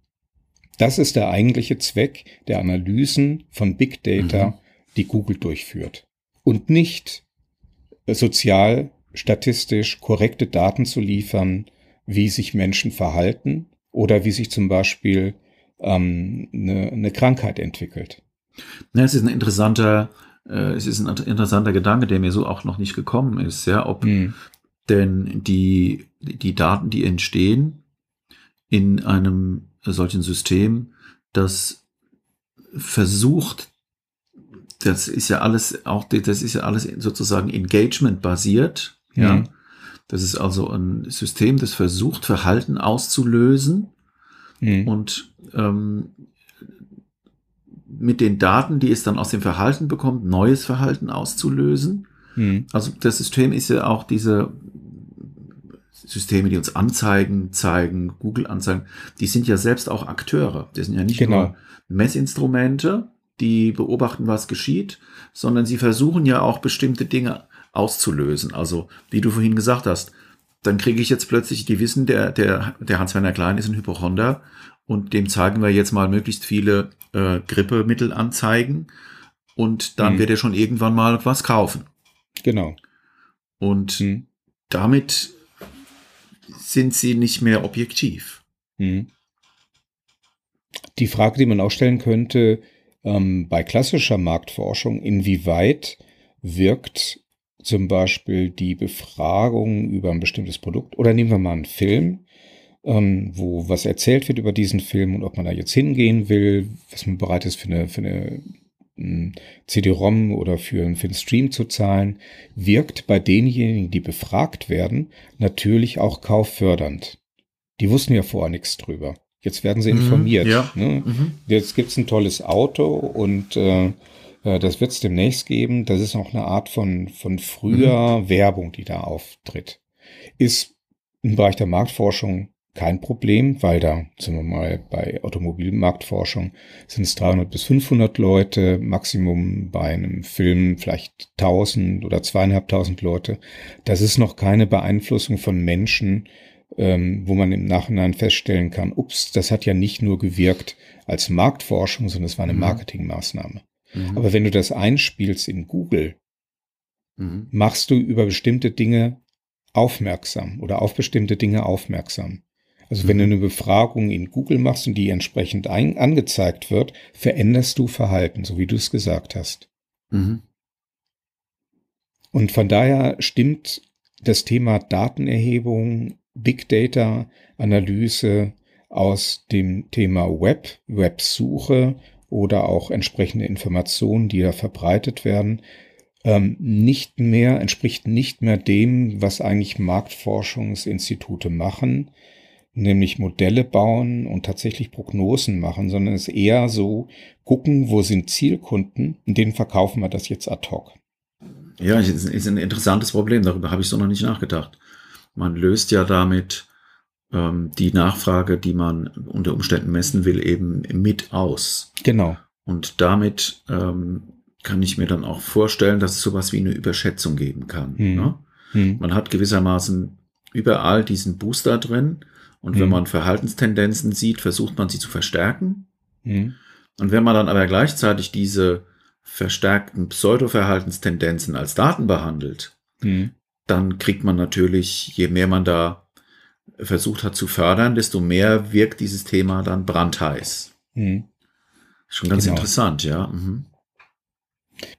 Das ist der eigentliche Zweck der Analysen von Big Data, Mhm. die Google durchführt. Und nicht äh, sozial, statistisch korrekte Daten zu liefern, wie sich Menschen verhalten oder wie sich zum Beispiel ähm, eine, eine Krankheit entwickelt. Ja, es ist ein interessanter, äh, es ist ein interessanter Gedanke, der mir so auch noch nicht gekommen ist, ja, ob Hm. denn die, die Daten, die entstehen in einem solchen System, das versucht, das ist ja alles auch, das ist ja alles sozusagen Engagement basiert, ja. Mhm. Das ist also ein System, das versucht, Verhalten auszulösen Hm. und ähm, mit den Daten, die es dann aus dem Verhalten bekommt, neues Verhalten auszulösen. Hm. Also das System ist ja auch diese Systeme, die uns Anzeigen zeigen, Google-Anzeigen, die sind ja selbst auch Akteure. Die sind ja nicht Genau. nur Messinstrumente, die beobachten, was geschieht, sondern sie versuchen ja auch bestimmte Dinge auszulösen. Also, wie du vorhin gesagt hast, dann kriege ich jetzt plötzlich, die wissen, der, der, der Hans-Werner Klein ist ein Hypochonder und dem zeigen wir jetzt mal möglichst viele äh, Grippemittelanzeigen und dann Mhm. wird er schon irgendwann mal was kaufen. Genau. Und Hm. damit sind sie nicht mehr objektiv. Hm. Die Frage, die man auch stellen könnte, ähm, bei klassischer Marktforschung, inwieweit wirkt zum Beispiel die Befragung über ein bestimmtes Produkt oder nehmen wir mal einen Film, ähm, wo was erzählt wird über diesen Film und ob man da jetzt hingehen will, was man bereit ist für eine, für eine mm, CD-ROM oder für, für einen Stream zu zahlen, wirkt bei denjenigen, die befragt werden, natürlich auch kauffördernd. Die wussten ja vorher nichts drüber. Jetzt werden sie Mhm, informiert. ja. Ne? Mhm. Jetzt gibt's ein tolles Auto und äh, äh, das wird's demnächst geben. Das ist auch eine Art von, von früher Mhm. Werbung, die da auftritt. Ist im Bereich der Marktforschung kein Problem, weil da, sagen wir mal, bei Automobilmarktforschung sind es 300 bis 500 Leute, Maximum bei einem Film vielleicht 1000 oder zweieinhalbtausend Leute. Das ist noch keine Beeinflussung von Menschen, ähm, wo man im Nachhinein feststellen kann, ups, das hat ja nicht nur gewirkt als Marktforschung, sondern es war eine Mhm. Marketingmaßnahme. Mhm. Aber wenn du das einspielst in Google, Mhm. machst du über bestimmte Dinge aufmerksam oder auf bestimmte Dinge aufmerksam. Also wenn du eine Befragung in Google machst und die entsprechend ein, angezeigt wird, veränderst du Verhalten, so wie du es gesagt hast. Mhm. Und von daher stimmt das Thema Datenerhebung, Big Data, Analyse aus dem Thema Web, Websuche oder auch entsprechende Informationen, die da verbreitet werden, ähm, nicht mehr, entspricht nicht mehr dem, was eigentlich Marktforschungsinstitute machen, nämlich Modelle bauen und tatsächlich Prognosen machen, sondern es eher so gucken, wo sind Zielkunden und denen verkaufen wir das jetzt ad hoc. Ja, ist ein interessantes Problem, darüber habe ich so noch nicht nachgedacht. Man löst ja damit ähm, die Nachfrage, die man unter Umständen messen will, eben mit aus. Genau. Und damit ähm, kann ich mir dann auch vorstellen, dass es sowas wie eine Überschätzung geben kann. Hm. Ne? Hm. Man hat gewissermaßen überall diesen Booster drin und hm. wenn man Verhaltenstendenzen sieht, versucht man sie zu verstärken. Hm. Und wenn man dann aber gleichzeitig diese verstärkten Pseudo-Verhaltenstendenzen als Daten behandelt, hm. Dann kriegt man natürlich, je mehr man da versucht hat zu fördern, desto mehr wirkt dieses Thema dann brandheiß. Hm. Schon ganz genau. interessant, ja. Mhm.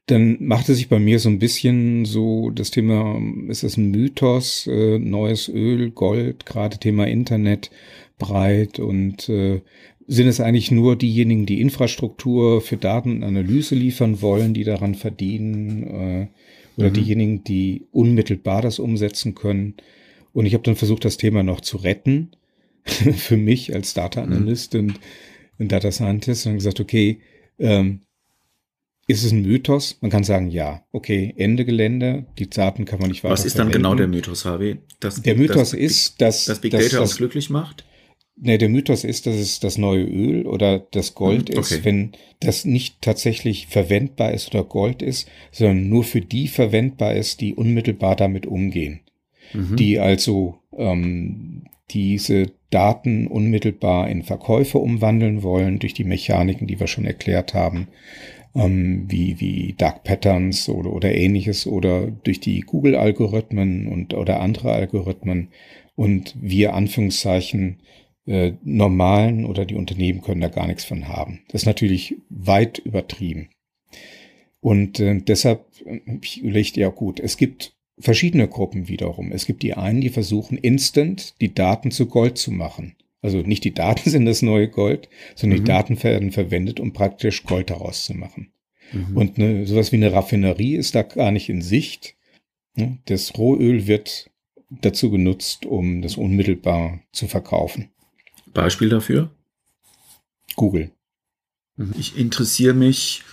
Dann machte sich bei mir so ein bisschen so das Thema, ist das ein Mythos, äh, neues Öl, Gold, gerade Thema Internet breit und äh, sind es eigentlich nur diejenigen, die Infrastruktur für Datenanalyse liefern wollen, die daran verdienen äh, oder mhm. diejenigen, die unmittelbar das umsetzen können. Und ich habe dann versucht, das Thema noch zu retten *laughs* für mich als Data Analyst mhm. und, und Data Scientist und gesagt, okay, ähm, ist es ein Mythos? Man kann sagen, ja. Okay, Ende Gelände. Die Daten kann man nicht weiter Was ist dann genau der Mythos, HW? Das, der Mythos das, ist, dass das Big Data dass, uns glücklich macht? Nee, der Mythos ist, dass es das neue Öl oder das Gold mhm, okay. ist, wenn das nicht tatsächlich verwendbar ist oder Gold ist, sondern nur für die verwendbar ist, die unmittelbar damit umgehen. Mhm. Die also ähm, diese Daten unmittelbar in Verkäufe umwandeln wollen durch die Mechaniken, die wir schon erklärt haben ähm, wie, wie Dark Patterns oder, oder ähnliches oder durch die Google-Algorithmen und oder andere Algorithmen und wir Anführungszeichen äh, normalen oder die Unternehmen können da gar nichts von haben. Das ist natürlich weit übertrieben. Und äh, deshalb äh, ich überlegt, ja gut, es gibt verschiedene Gruppen wiederum. Es gibt die einen, die versuchen instant die Daten zu Gold zu machen. Also nicht die Daten *laughs* sind das neue Gold, sondern mhm. die Daten werden verwendet, um praktisch Gold daraus zu machen. Mhm. Und ne, sowas wie eine Raffinerie ist da gar nicht in Sicht. Ne? Das Rohöl wird dazu genutzt, um das unmittelbar zu verkaufen. Beispiel dafür? Google. Mhm. Ich interessiere mich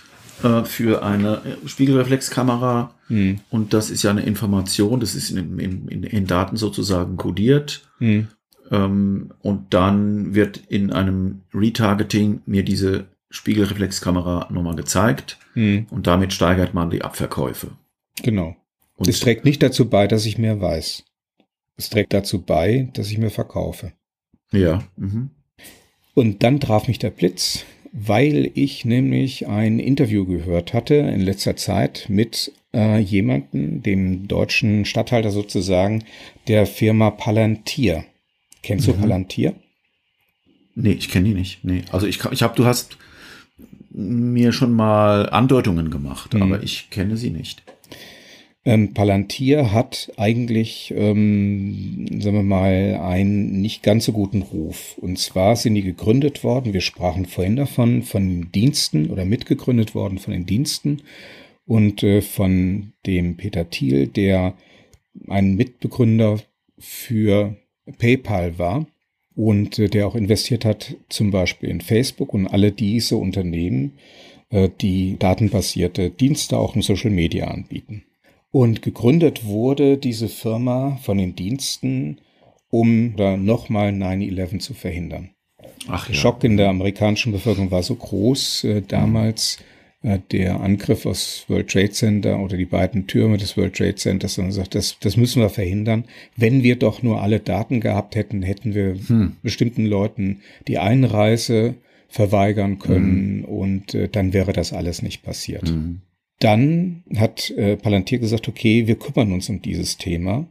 äh, für eine Spiegelreflexkamera mhm. und das ist ja eine Information, das ist in, in, in, Daten sozusagen kodiert. Mhm. Ähm, und dann wird in einem Retargeting mir diese Spiegelreflexkamera nochmal gezeigt hm. und damit steigert man die Abverkäufe. Genau. Und es trägt nicht dazu bei, dass ich mehr weiß. Es trägt dazu bei, dass ich mehr verkaufe. Ja. Mhm. Und dann traf mich der Blitz, weil ich nämlich ein Interview gehört hatte in letzter Zeit mit äh, jemandem, dem deutschen Stadthalter sozusagen, der Firma Palantir. Kennst mhm. du Palantir? Nee, ich kenne die nicht. Nee. Also ich, ich habe, du hast mir schon mal Andeutungen gemacht, mhm. aber ich kenne sie nicht. Ähm, Palantir hat eigentlich, ähm, sagen wir mal, einen nicht ganz so guten Ruf. Und zwar sind die gegründet worden, wir sprachen vorhin davon, von den Diensten oder mitgegründet worden von den Diensten und äh, von dem Peter Thiel, der ein Mitbegründer für PayPal war und äh, der auch investiert hat, zum Beispiel in Facebook und alle diese Unternehmen, äh, die datenbasierte Dienste auch in Social Media anbieten. Und gegründet wurde diese Firma von den Diensten, um da nochmal 9-11 zu verhindern. Ach, ja. Der Schock in der amerikanischen Bevölkerung war so groß äh, damals, äh, der Angriff aus World Trade Center oder die beiden Türme des World Trade Centers und sagt, das, das müssen wir verhindern. Wenn wir doch nur alle Daten gehabt hätten, hätten wir hm. bestimmten Leuten die Einreise verweigern können hm. und äh, dann wäre das alles nicht passiert. Hm. Dann hat äh, Palantir gesagt, okay, wir kümmern uns um dieses Thema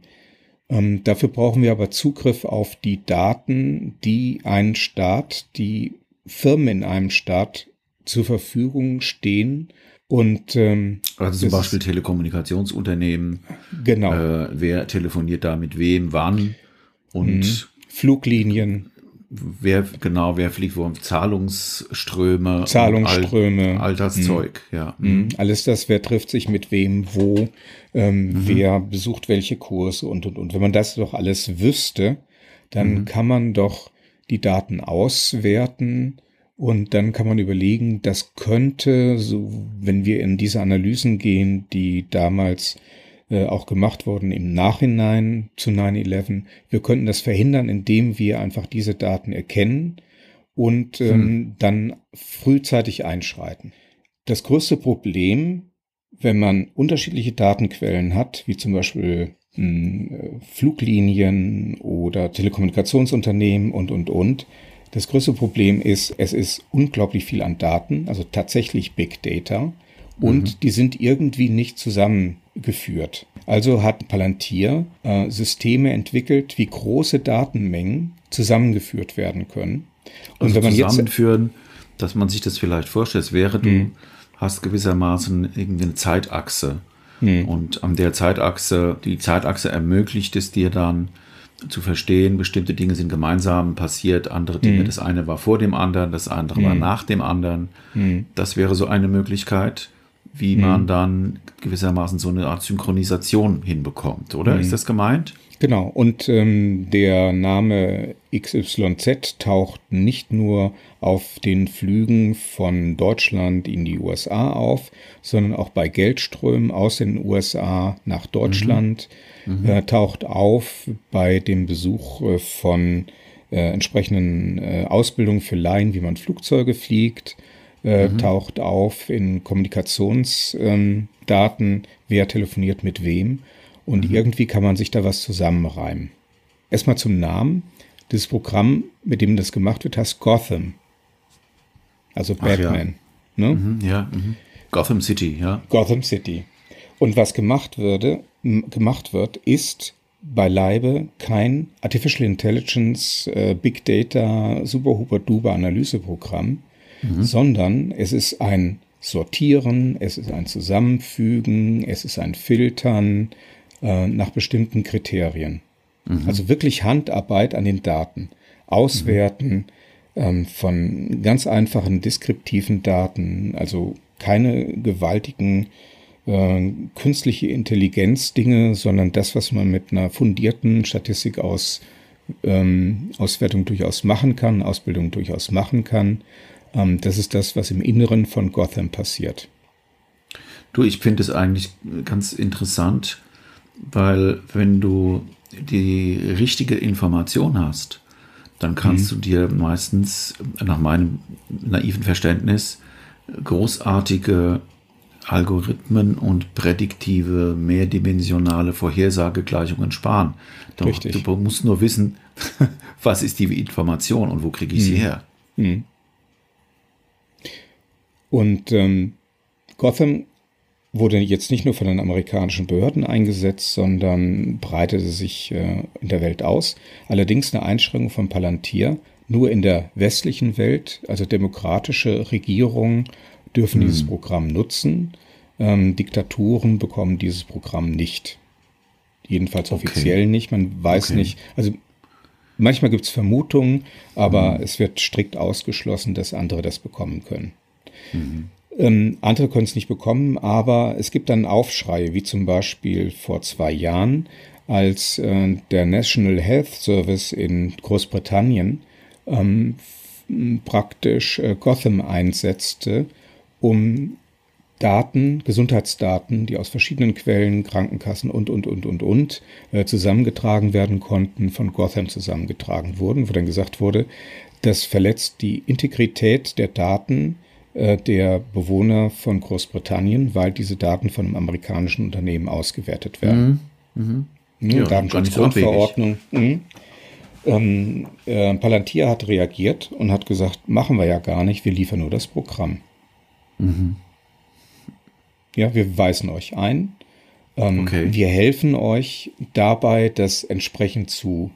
Ähm, dafür brauchen wir aber Zugriff auf die Daten, die ein Staat, die Firmen in einem Staat zur Verfügung stehen. Und ähm, also zum Beispiel Telekommunikationsunternehmen. Genau. Äh, wer telefoniert da mit wem, wann und mhm. Fluglinien. Wer genau, wer fliegt wo? Zahlungsströme, Zahlungsströme, all, all das mhm. Zeug, ja. Mhm. Alles das, wer trifft sich mit wem, wo, ähm, mhm. wer besucht welche Kurse und und und. Wenn man das doch alles wüsste, dann mhm. kann man doch die Daten auswerten und dann kann man überlegen, das könnte, so, wenn wir in diese Analysen gehen, die damals äh, auch gemacht wurden im Nachhinein zu 9-11, wir könnten das verhindern, indem wir einfach diese Daten erkennen und ähm, hm. dann frühzeitig einschreiten. Das größte Problem, wenn man unterschiedliche Datenquellen hat, wie zum Beispiel hm, Fluglinien oder Telekommunikationsunternehmen und, und, und, das größte Problem ist, es ist unglaublich viel an Daten, also tatsächlich Big Data, und mhm. die sind irgendwie nicht zusammengeführt. Also hat Palantir äh, Systeme entwickelt, wie große Datenmengen zusammengeführt werden können. Und also wenn man zusammenführen, jetzt, dass man sich das vielleicht vorstellt, wäre du mhm. hast gewissermaßen irgendeine Zeitachse. Mhm. Und an der Zeitachse, die Zeitachse ermöglicht es dir dann, zu verstehen, bestimmte Dinge sind gemeinsam passiert, andere Dinge, mhm. das eine war vor dem anderen, das andere mhm. war nach dem anderen. Mhm. Das wäre so eine Möglichkeit, wie man mhm. dann gewissermaßen so eine Art Synchronisation hinbekommt, oder? Ist mhm. das gemeint? Genau, und ähm, der Name XYZ taucht nicht nur auf den Flügen von Deutschland in die USA auf, sondern auch bei Geldströmen aus den USA nach Deutschland. Mhm mhm. äh, taucht auf bei dem Besuch äh, von äh, entsprechenden äh, Ausbildungen für Laien, wie man Flugzeuge fliegt, äh, mhm. taucht auf in Kommunikationsdaten, ähm, wer telefoniert mit wem. Und mhm. irgendwie kann man sich da was zusammenreimen. Erstmal zum Namen. Das Programm, mit dem das gemacht wird, heißt Gotham. Also Batman. Ach, ja. Ne? Mhm, ja. Mhm. Gotham City, ja. Gotham City. Und was gemacht würde, gemacht wird, ist beileibe kein Artificial Intelligence, äh, Big Data, Super Huber Duber Analyseprogramm, mhm. sondern es ist ein Sortieren, es ist ein Zusammenfügen, es ist ein Filtern äh, nach bestimmten Kriterien. Mhm. Also wirklich Handarbeit an den Daten, Auswerten mhm. ähm, von ganz einfachen deskriptiven Daten, also keine gewaltigen äh, künstliche Intelligenz Dinge, sondern das, was man mit einer fundierten Statistik aus ähm, Auswertung durchaus machen kann, Ausbildung durchaus machen kann. Ähm, das ist das, was im Inneren von Gotham passiert. Du, ich finde es eigentlich ganz interessant, weil wenn du die richtige Information hast, dann kannst mhm. du dir meistens nach meinem naiven Verständnis großartige Algorithmen und prädiktive, mehrdimensionale Vorhersagegleichungen sparen. Doch, Richtig. Du musst nur wissen, *laughs* was ist die Information und wo kriege ich sie hm. her. Hm. Und ähm, Gotham wurde jetzt nicht nur von den amerikanischen Behörden eingesetzt, sondern breitete sich äh, in der Welt aus. Allerdings eine Einschränkung von Palantir nur in der westlichen Welt, also demokratische Regierungen dürfen hm. dieses Programm nutzen. Ähm, Diktaturen bekommen dieses Programm nicht. Jedenfalls offiziell okay. nicht. Man weiß okay. nicht. Also manchmal gibt es Vermutungen, aber mhm. es wird strikt ausgeschlossen, dass andere das bekommen können. Mhm. Ähm, andere können es nicht bekommen, aber es gibt dann Aufschreie, wie zum Beispiel vor zwei Jahren, als äh, der National Health Service in Großbritannien ähm, praktisch äh, Gotham einsetzte, um Daten, Gesundheitsdaten, die aus verschiedenen Quellen, Krankenkassen und, und, und, und, und äh, zusammengetragen werden konnten, von Gotham zusammengetragen wurden, wo dann gesagt wurde, das verletzt die Integrität der Daten der Bewohner von Großbritannien, weil diese Daten von einem amerikanischen Unternehmen ausgewertet werden. Mhm. Mhm. Mhm, ja, Datenschutzgrundverordnung. Mhm. Ähm, äh, Palantir hat reagiert und hat gesagt, machen wir ja gar nicht, wir liefern nur das Programm. Mhm. Ja, wir weisen euch ein. Ähm, okay. Wir helfen euch dabei, das entsprechend zu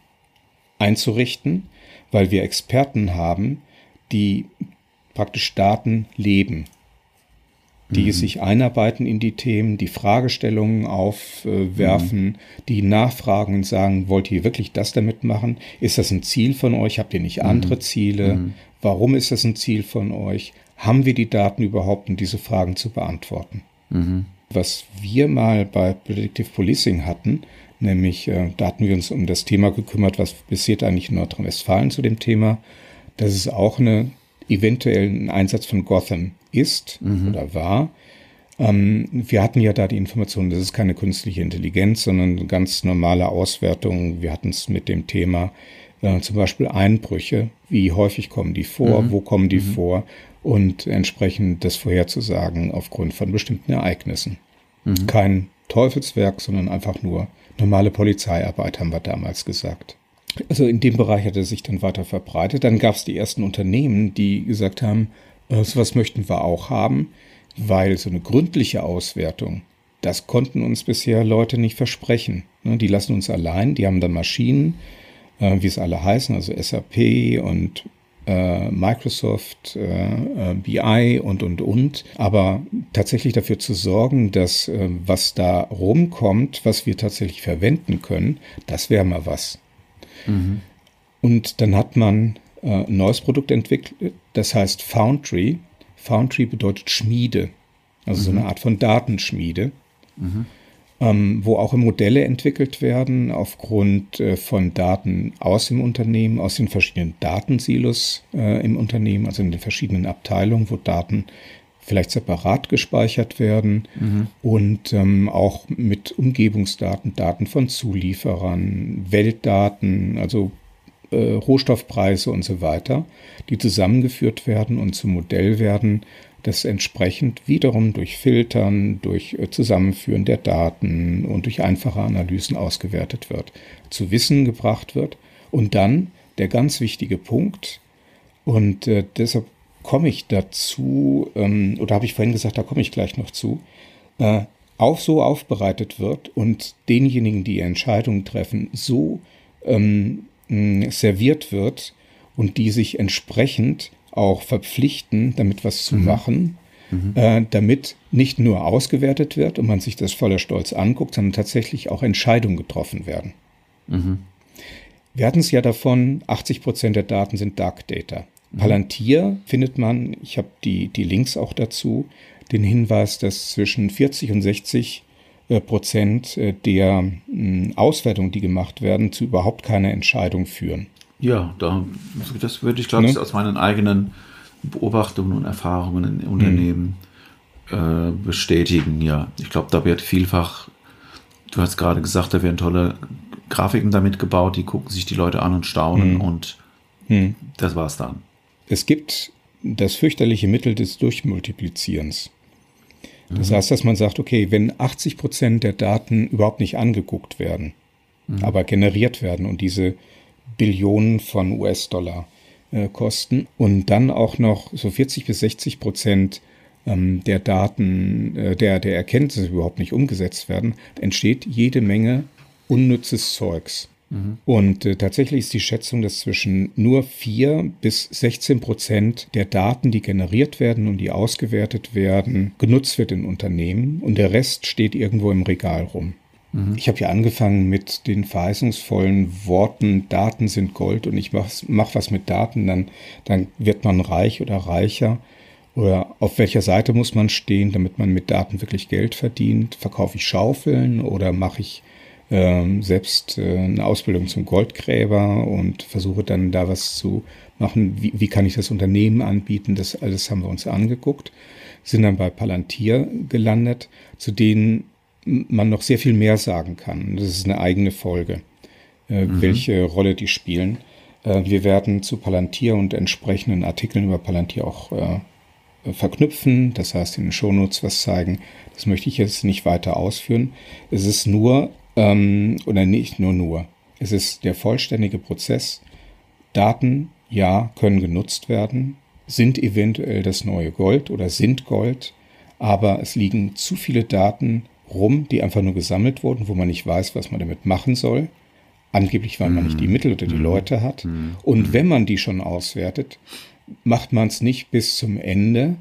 einzurichten, weil wir Experten haben, die praktisch Daten leben, die mhm. sich einarbeiten in die Themen, die Fragestellungen aufwerfen, mhm. die nachfragen und sagen, wollt ihr wirklich das damit machen? Ist das ein Ziel von euch? Habt ihr nicht andere mhm. Ziele? Mhm. Warum ist das ein Ziel von euch? Haben wir die Daten überhaupt, um diese Fragen zu beantworten? Mhm. Was wir mal bei Predictive Policing hatten, nämlich äh, da hatten wir uns um das Thema gekümmert, was passiert eigentlich in Nordrhein-Westfalen zu dem Thema. Das ist auch eine eventuell ein Einsatz von Gotham ist mhm. oder war. Ähm, wir hatten ja da die Information, das ist keine künstliche Intelligenz, sondern eine ganz normale Auswertung. Wir hatten es mit dem Thema äh, zum Beispiel Einbrüche. Wie häufig kommen die vor? Mhm. Wo kommen die mhm. vor? Und entsprechend das vorherzusagen aufgrund von bestimmten Ereignissen. Mhm. Kein Teufelswerk, sondern einfach nur normale Polizeiarbeit, haben wir damals gesagt. Also in dem Bereich hat er sich dann weiter verbreitet. Dann gab es die ersten Unternehmen, die gesagt haben, äh, sowas möchten wir auch haben, weil so eine gründliche Auswertung, das konnten uns bisher Leute nicht versprechen. Ne, die lassen uns allein, die haben dann Maschinen, äh, wie es alle heißen, also SAP und äh, Microsoft, BI und, und, und. Aber tatsächlich dafür zu sorgen, dass was da rumkommt, was wir tatsächlich verwenden können, das wäre mal was. Mhm. Und dann hat man äh, ein neues Produkt entwickelt, das heißt Foundry. Foundry bedeutet Schmiede, also mhm. so eine mhm. Art von Datenschmiede, mhm. ähm, wo auch Modelle entwickelt werden aufgrund äh, von Daten aus dem Unternehmen, aus den verschiedenen Datensilos äh, im Unternehmen, also in den verschiedenen Abteilungen, wo Daten vielleicht separat gespeichert werden mhm. und ähm, auch mit Umgebungsdaten, Daten von Zulieferern, Weltdaten, also äh, Rohstoffpreise und so weiter, die zusammengeführt werden und zum Modell werden, das entsprechend wiederum durch Filtern, durch äh, Zusammenführen der Daten und durch einfache Analysen ausgewertet wird, zu Wissen gebracht wird und dann der ganz wichtige Punkt, und äh, deshalb komme ich dazu, ähm, oder habe ich vorhin gesagt, da komme ich gleich noch zu, äh, auch so aufbereitet wird und denjenigen, die Entscheidungen treffen, so ähm, serviert wird und die sich entsprechend auch verpflichten, damit was zu mhm. machen, mhm. Äh, damit nicht nur ausgewertet wird und man sich das voller Stolz anguckt, sondern tatsächlich auch Entscheidungen getroffen werden. Mhm. Wir hatten es ja davon, 80 Prozent der Daten sind Dark Data. Palantir findet man, ich habe die, die Links auch dazu, den Hinweis, dass zwischen 40 und 60 äh, Prozent äh, der mh, Auswertungen, die gemacht werden, zu überhaupt keiner Entscheidung führen. Ja, da, das würde ich, glaube ich, ne? aus meinen eigenen Beobachtungen und Erfahrungen in Unternehmen mhm. äh, bestätigen. Ja, ich glaube, da wird vielfach, du hast gerade gesagt, da werden tolle Grafiken damit gebaut, die gucken sich die Leute an und staunen mhm. und mhm. das war's dann. Es gibt das fürchterliche Mittel des Durchmultiplizierens. Das mhm. heißt, dass man sagt, okay, wenn 80 Prozent der Daten überhaupt nicht angeguckt werden, mhm. aber generiert werden und diese Billionen von US-Dollar äh, kosten und dann auch noch so 40 bis 60 Prozent ähm, der Daten, äh, der, der Erkenntnisse überhaupt nicht umgesetzt werden, entsteht jede Menge unnützes Zeugs. Mhm. Und äh, tatsächlich ist die Schätzung, dass zwischen nur 4 bis 16 Prozent der Daten, die generiert werden und die ausgewertet werden, genutzt wird in Unternehmen und der Rest steht irgendwo im Regal rum. Mhm. Ich habe ja angefangen mit den verheißungsvollen Worten, Daten sind Gold und ich mache mach was mit Daten, dann, dann wird man reich oder reicher. Oder auf welcher Seite muss man stehen, damit man mit Daten wirklich Geld verdient? Verkaufe ich Schaufeln oder mache ich ähm, selbst äh, eine Ausbildung zum Goldgräber und versuche dann da was zu machen. Wie, wie kann ich das Unternehmen anbieten? Das alles haben wir uns angeguckt, sind dann bei Palantir gelandet, zu denen man noch sehr viel mehr sagen kann. Das ist eine eigene Folge, äh, mhm. welche Rolle die spielen. Äh, wir werden zu Palantir und entsprechenden Artikeln über Palantir auch äh, verknüpfen, das heißt in den Shownotes was zeigen. Das möchte ich jetzt nicht weiter ausführen. Es ist nur ähm, oder nicht nur nur. Es ist der vollständige Prozess. Daten, ja, können genutzt werden, sind eventuell das neue Gold oder sind Gold, aber es liegen zu viele Daten rum, die einfach nur gesammelt wurden, wo man nicht weiß, was man damit machen soll. Angeblich, weil man nicht die Mittel oder die Leute hat. Und wenn man die schon auswertet, macht man es nicht bis zum Ende,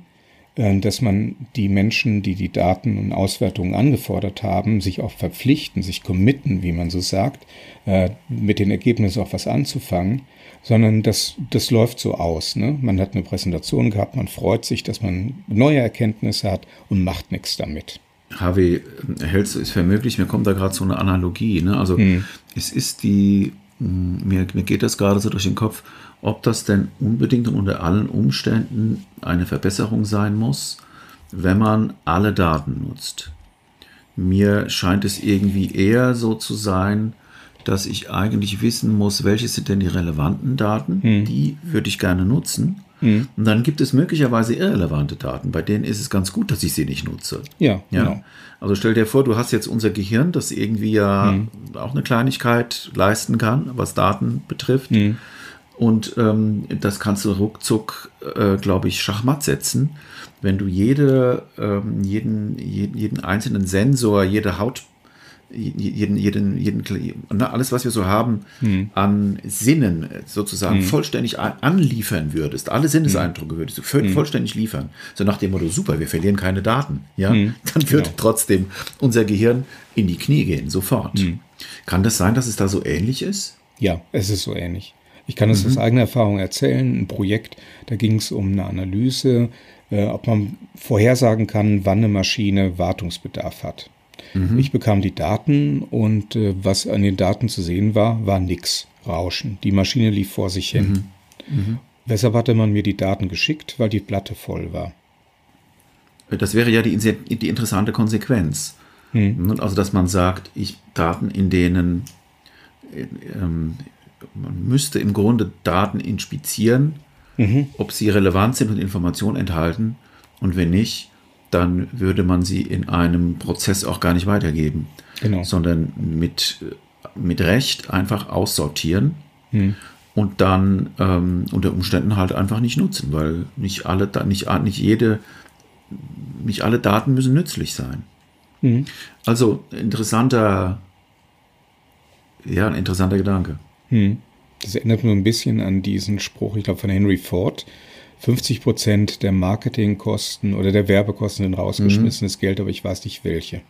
dass man die Menschen, die die Daten und Auswertungen angefordert haben, sich auch verpflichten, sich committen, wie man so sagt, äh, mit den Ergebnissen auch was anzufangen, sondern das, das läuft so aus. Ne? Man hat eine Präsentation gehabt, man freut sich, dass man neue Erkenntnisse hat und macht nichts damit. Harvey, hältst du es für möglich? Mir kommt da gerade so eine Analogie. Ne? Also hm. es ist die, hm, mir, mir geht das gerade so durch den Kopf, ob das denn unbedingt und unter allen Umständen eine Verbesserung sein muss, wenn man alle Daten nutzt. Mir scheint es irgendwie eher so zu sein, dass ich eigentlich wissen muss, welche sind denn die relevanten Daten, hm. die würde ich gerne nutzen. Hm. Und dann gibt es möglicherweise irrelevante Daten, bei denen ist es ganz gut, dass ich sie nicht nutze. Ja, ja. Genau. Also stell dir vor, du hast jetzt unser Gehirn, das irgendwie ja hm. auch eine Kleinigkeit leisten kann, was Daten betrifft. Und ähm, das kannst du ruckzuck, äh, glaube ich, Schachmatt setzen, wenn du jede, ähm, jeden, jeden, jeden einzelnen Sensor, jede Haut, jeden, jeden, jeden, alles, was wir so haben hm. an Sinnen sozusagen hm. vollständig anliefern würdest, alle Sinneseindrücke würdest du hm. vollständig liefern. So nach dem Motto, super, wir verlieren keine Daten, ja, hm. dann wird genau. trotzdem unser Gehirn in die Knie gehen, sofort. Hm. Kann das sein, dass es da so ähnlich ist? Ja, es ist so ähnlich. Ich kann es mhm. aus eigener Erfahrung erzählen. Ein Projekt, da ging es um eine Analyse, äh, ob man vorhersagen kann, wann eine Maschine Wartungsbedarf hat. Mhm. Ich bekam die Daten und äh, was an den Daten zu sehen war, war nichts. Rauschen. Die Maschine lief vor sich hin. Mhm. mhm. Weshalb hatte man mir die Daten geschickt? Weil die Platte voll war. Das wäre ja die, die interessante Konsequenz. Mhm. Also, dass man sagt, ich Daten, in denen äh, ähm, man müsste im Grunde Daten inspizieren, mhm. ob sie relevant sind und Informationen enthalten. Und wenn nicht, dann würde man sie in einem Prozess auch gar nicht weitergeben, genau. sondern mit, mit Recht einfach aussortieren mhm. und dann ähm, unter Umständen halt einfach nicht nutzen, weil nicht alle, nicht, nicht jede, nicht alle Daten müssen nützlich sein. Mhm. Also interessanter, ja, ein interessanter Gedanke. Hm. Das erinnert nur ein bisschen an diesen Spruch, ich glaube, von Henry Ford. 50 Prozent der Marketingkosten oder der Werbekosten sind rausgeschmissenes mhm. Geld, aber ich weiß nicht welche.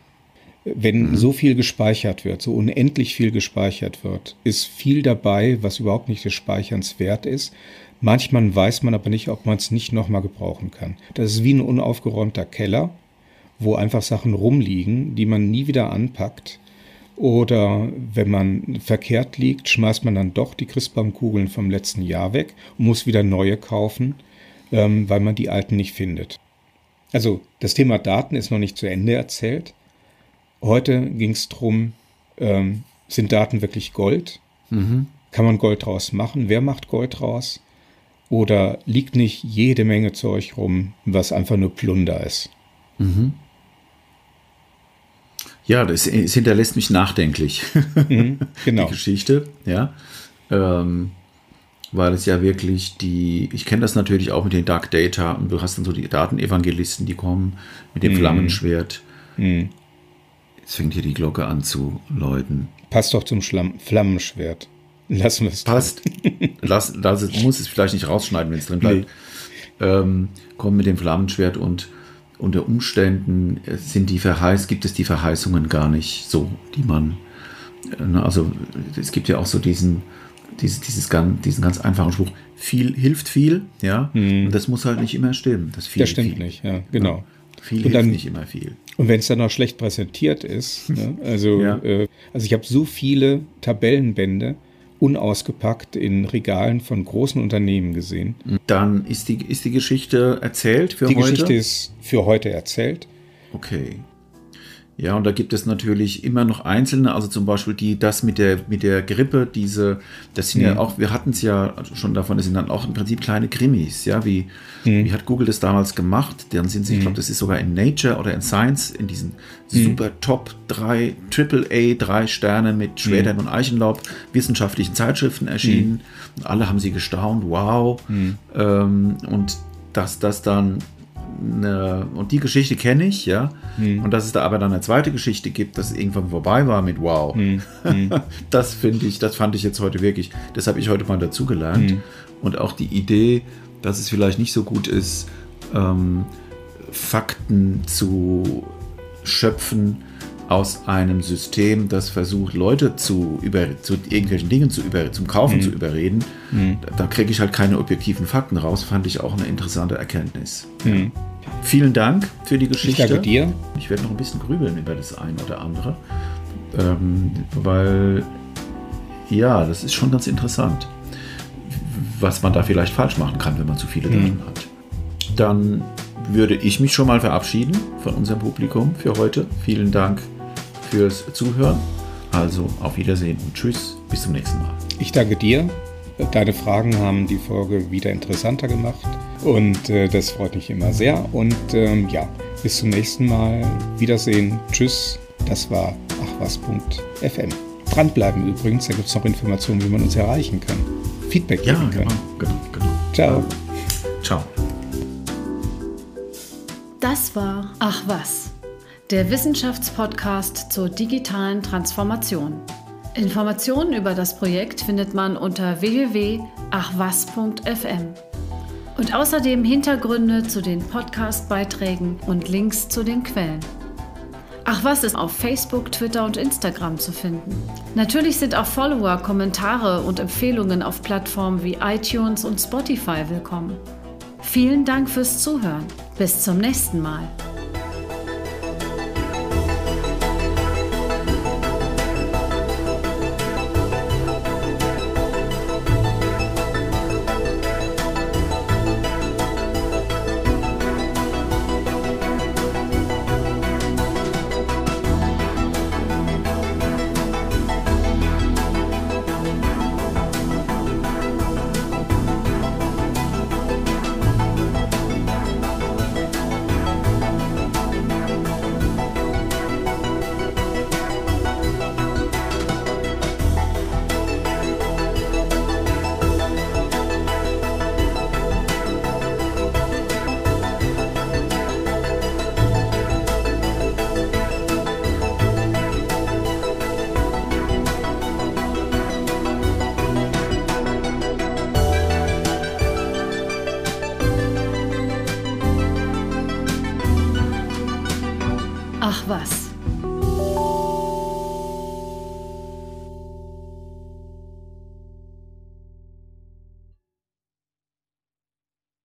Wenn mhm. so viel gespeichert wird, so unendlich viel gespeichert wird, ist viel dabei, was überhaupt nicht des Speicherns wert ist. Manchmal weiß man aber nicht, ob man es nicht nochmal gebrauchen kann. Das ist wie ein unaufgeräumter Keller, wo einfach Sachen rumliegen, die man nie wieder anpackt oder wenn man verkehrt liegt, schmeißt man dann doch die Christbaumkugeln vom letzten Jahr weg und muss wieder neue kaufen, ähm, weil man die alten nicht findet. Also das Thema Daten ist noch nicht zu Ende erzählt. Heute ging es darum, ähm, sind Daten wirklich Gold? Mhm. Kann man Gold draus machen? Wer macht Gold draus? Oder liegt nicht jede Menge Zeug rum, was einfach nur Plunder ist? Mhm. Ja, das, es hinterlässt mich nachdenklich. Mhm, *laughs* genau. Die Geschichte, ja. Ähm, weil es ja wirklich die, ich kenne das natürlich auch mit den Dark Data und du hast dann so die Datenevangelisten, die kommen mit dem mhm. Flammenschwert. Mhm. Jetzt fängt hier die Glocke an zu läuten. Passt doch zum Schlamm Flammenschwert. Lassen wir es. Passt. Lass, lass, muss es vielleicht nicht rausschneiden, wenn es drin bleibt. Nee. Ähm, kommen mit dem Flammenschwert und unter Umständen sind die Verheiß, gibt es die Verheißungen gar nicht so, die man, ne, also es gibt ja auch so diesen, dieses, dieses ganz, diesen ganz einfachen Spruch, viel hilft viel, ja, hm. und das muss halt nicht immer stimmen. Das, viel, das stimmt viel. nicht, ja, genau. Ja. Viel und hilft dann, nicht immer viel. Und wenn es dann noch schlecht präsentiert ist, ne, also, ja. äh, also ich habe so viele Tabellenbände, unausgepackt in Regalen von großen Unternehmen gesehen. Dann ist die, ist die Geschichte erzählt für die heute? Die Geschichte ist für heute erzählt. Okay. Ja, und da gibt es natürlich immer noch einzelne, also zum Beispiel die, das mit der, mit der Grippe, diese, das sind mhm. ja auch, wir hatten es ja schon davon, das sind dann auch im Prinzip kleine Krimis, ja, wie, mhm. wie hat Google das damals gemacht? Dann sind sie, mhm. ich glaube, das ist sogar in Nature oder in Science, in diesen mhm. super Top 3, Triple A, drei Sterne mit Schwedern mhm. und Eichenlaub wissenschaftlichen Zeitschriften erschienen. Und alle haben sie gestaunt, wow. Mhm. Ähm, und dass das dann eine, und die Geschichte kenne ich, ja. Hm. Und dass es da aber dann eine zweite Geschichte gibt, dass irgendwann vorbei war mit Wow. Hm. Hm. *laughs* das finde ich, das fand ich jetzt heute wirklich, das habe ich heute mal dazugelernt. Hm. Und auch die Idee, dass es vielleicht nicht so gut ist, ähm, Fakten zu schöpfen aus einem System, das versucht, Leute zu, über, zu irgendwelchen Dingen zu über, zum Kaufen mhm. zu überreden, mhm. da, kriege ich halt keine objektiven Fakten raus, fand ich auch eine interessante Erkenntnis. Mhm. Vielen Dank für die Geschichte. Ich danke dir. Ich werde noch ein bisschen grübeln über das eine oder andere, ähm, weil ja, das ist schon ganz interessant, was man da vielleicht falsch machen kann, wenn man zu viele Daten mhm. hat. Dann würde ich mich schon mal verabschieden von unserem Publikum für heute. Vielen Dank fürs Zuhören. Also auf Wiedersehen und tschüss, bis zum nächsten Mal. Ich danke dir. Deine Fragen haben die Folge wieder interessanter gemacht und äh, das freut mich immer sehr. Und ähm, ja, bis zum nächsten Mal. Wiedersehen. Tschüss. Das war achwas.fm. Dranbleiben übrigens, da gibt es noch Informationen, wie man uns erreichen kann. Feedback geben ja, genau, Genau, genau. Ciao. Ciao. Das war Ach was, der Wissenschaftspodcast zur digitalen Transformation. Informationen über das Projekt findet man unter www.achwas.fm. Und außerdem Hintergründe zu den Podcast-Beiträgen und Links zu den Quellen. Ach was ist auf Facebook, Twitter und Instagram zu finden. Natürlich sind auch Follower, Kommentare und Empfehlungen auf Plattformen wie iTunes und Spotify willkommen. Vielen Dank fürs Zuhören. Bis zum nächsten Mal.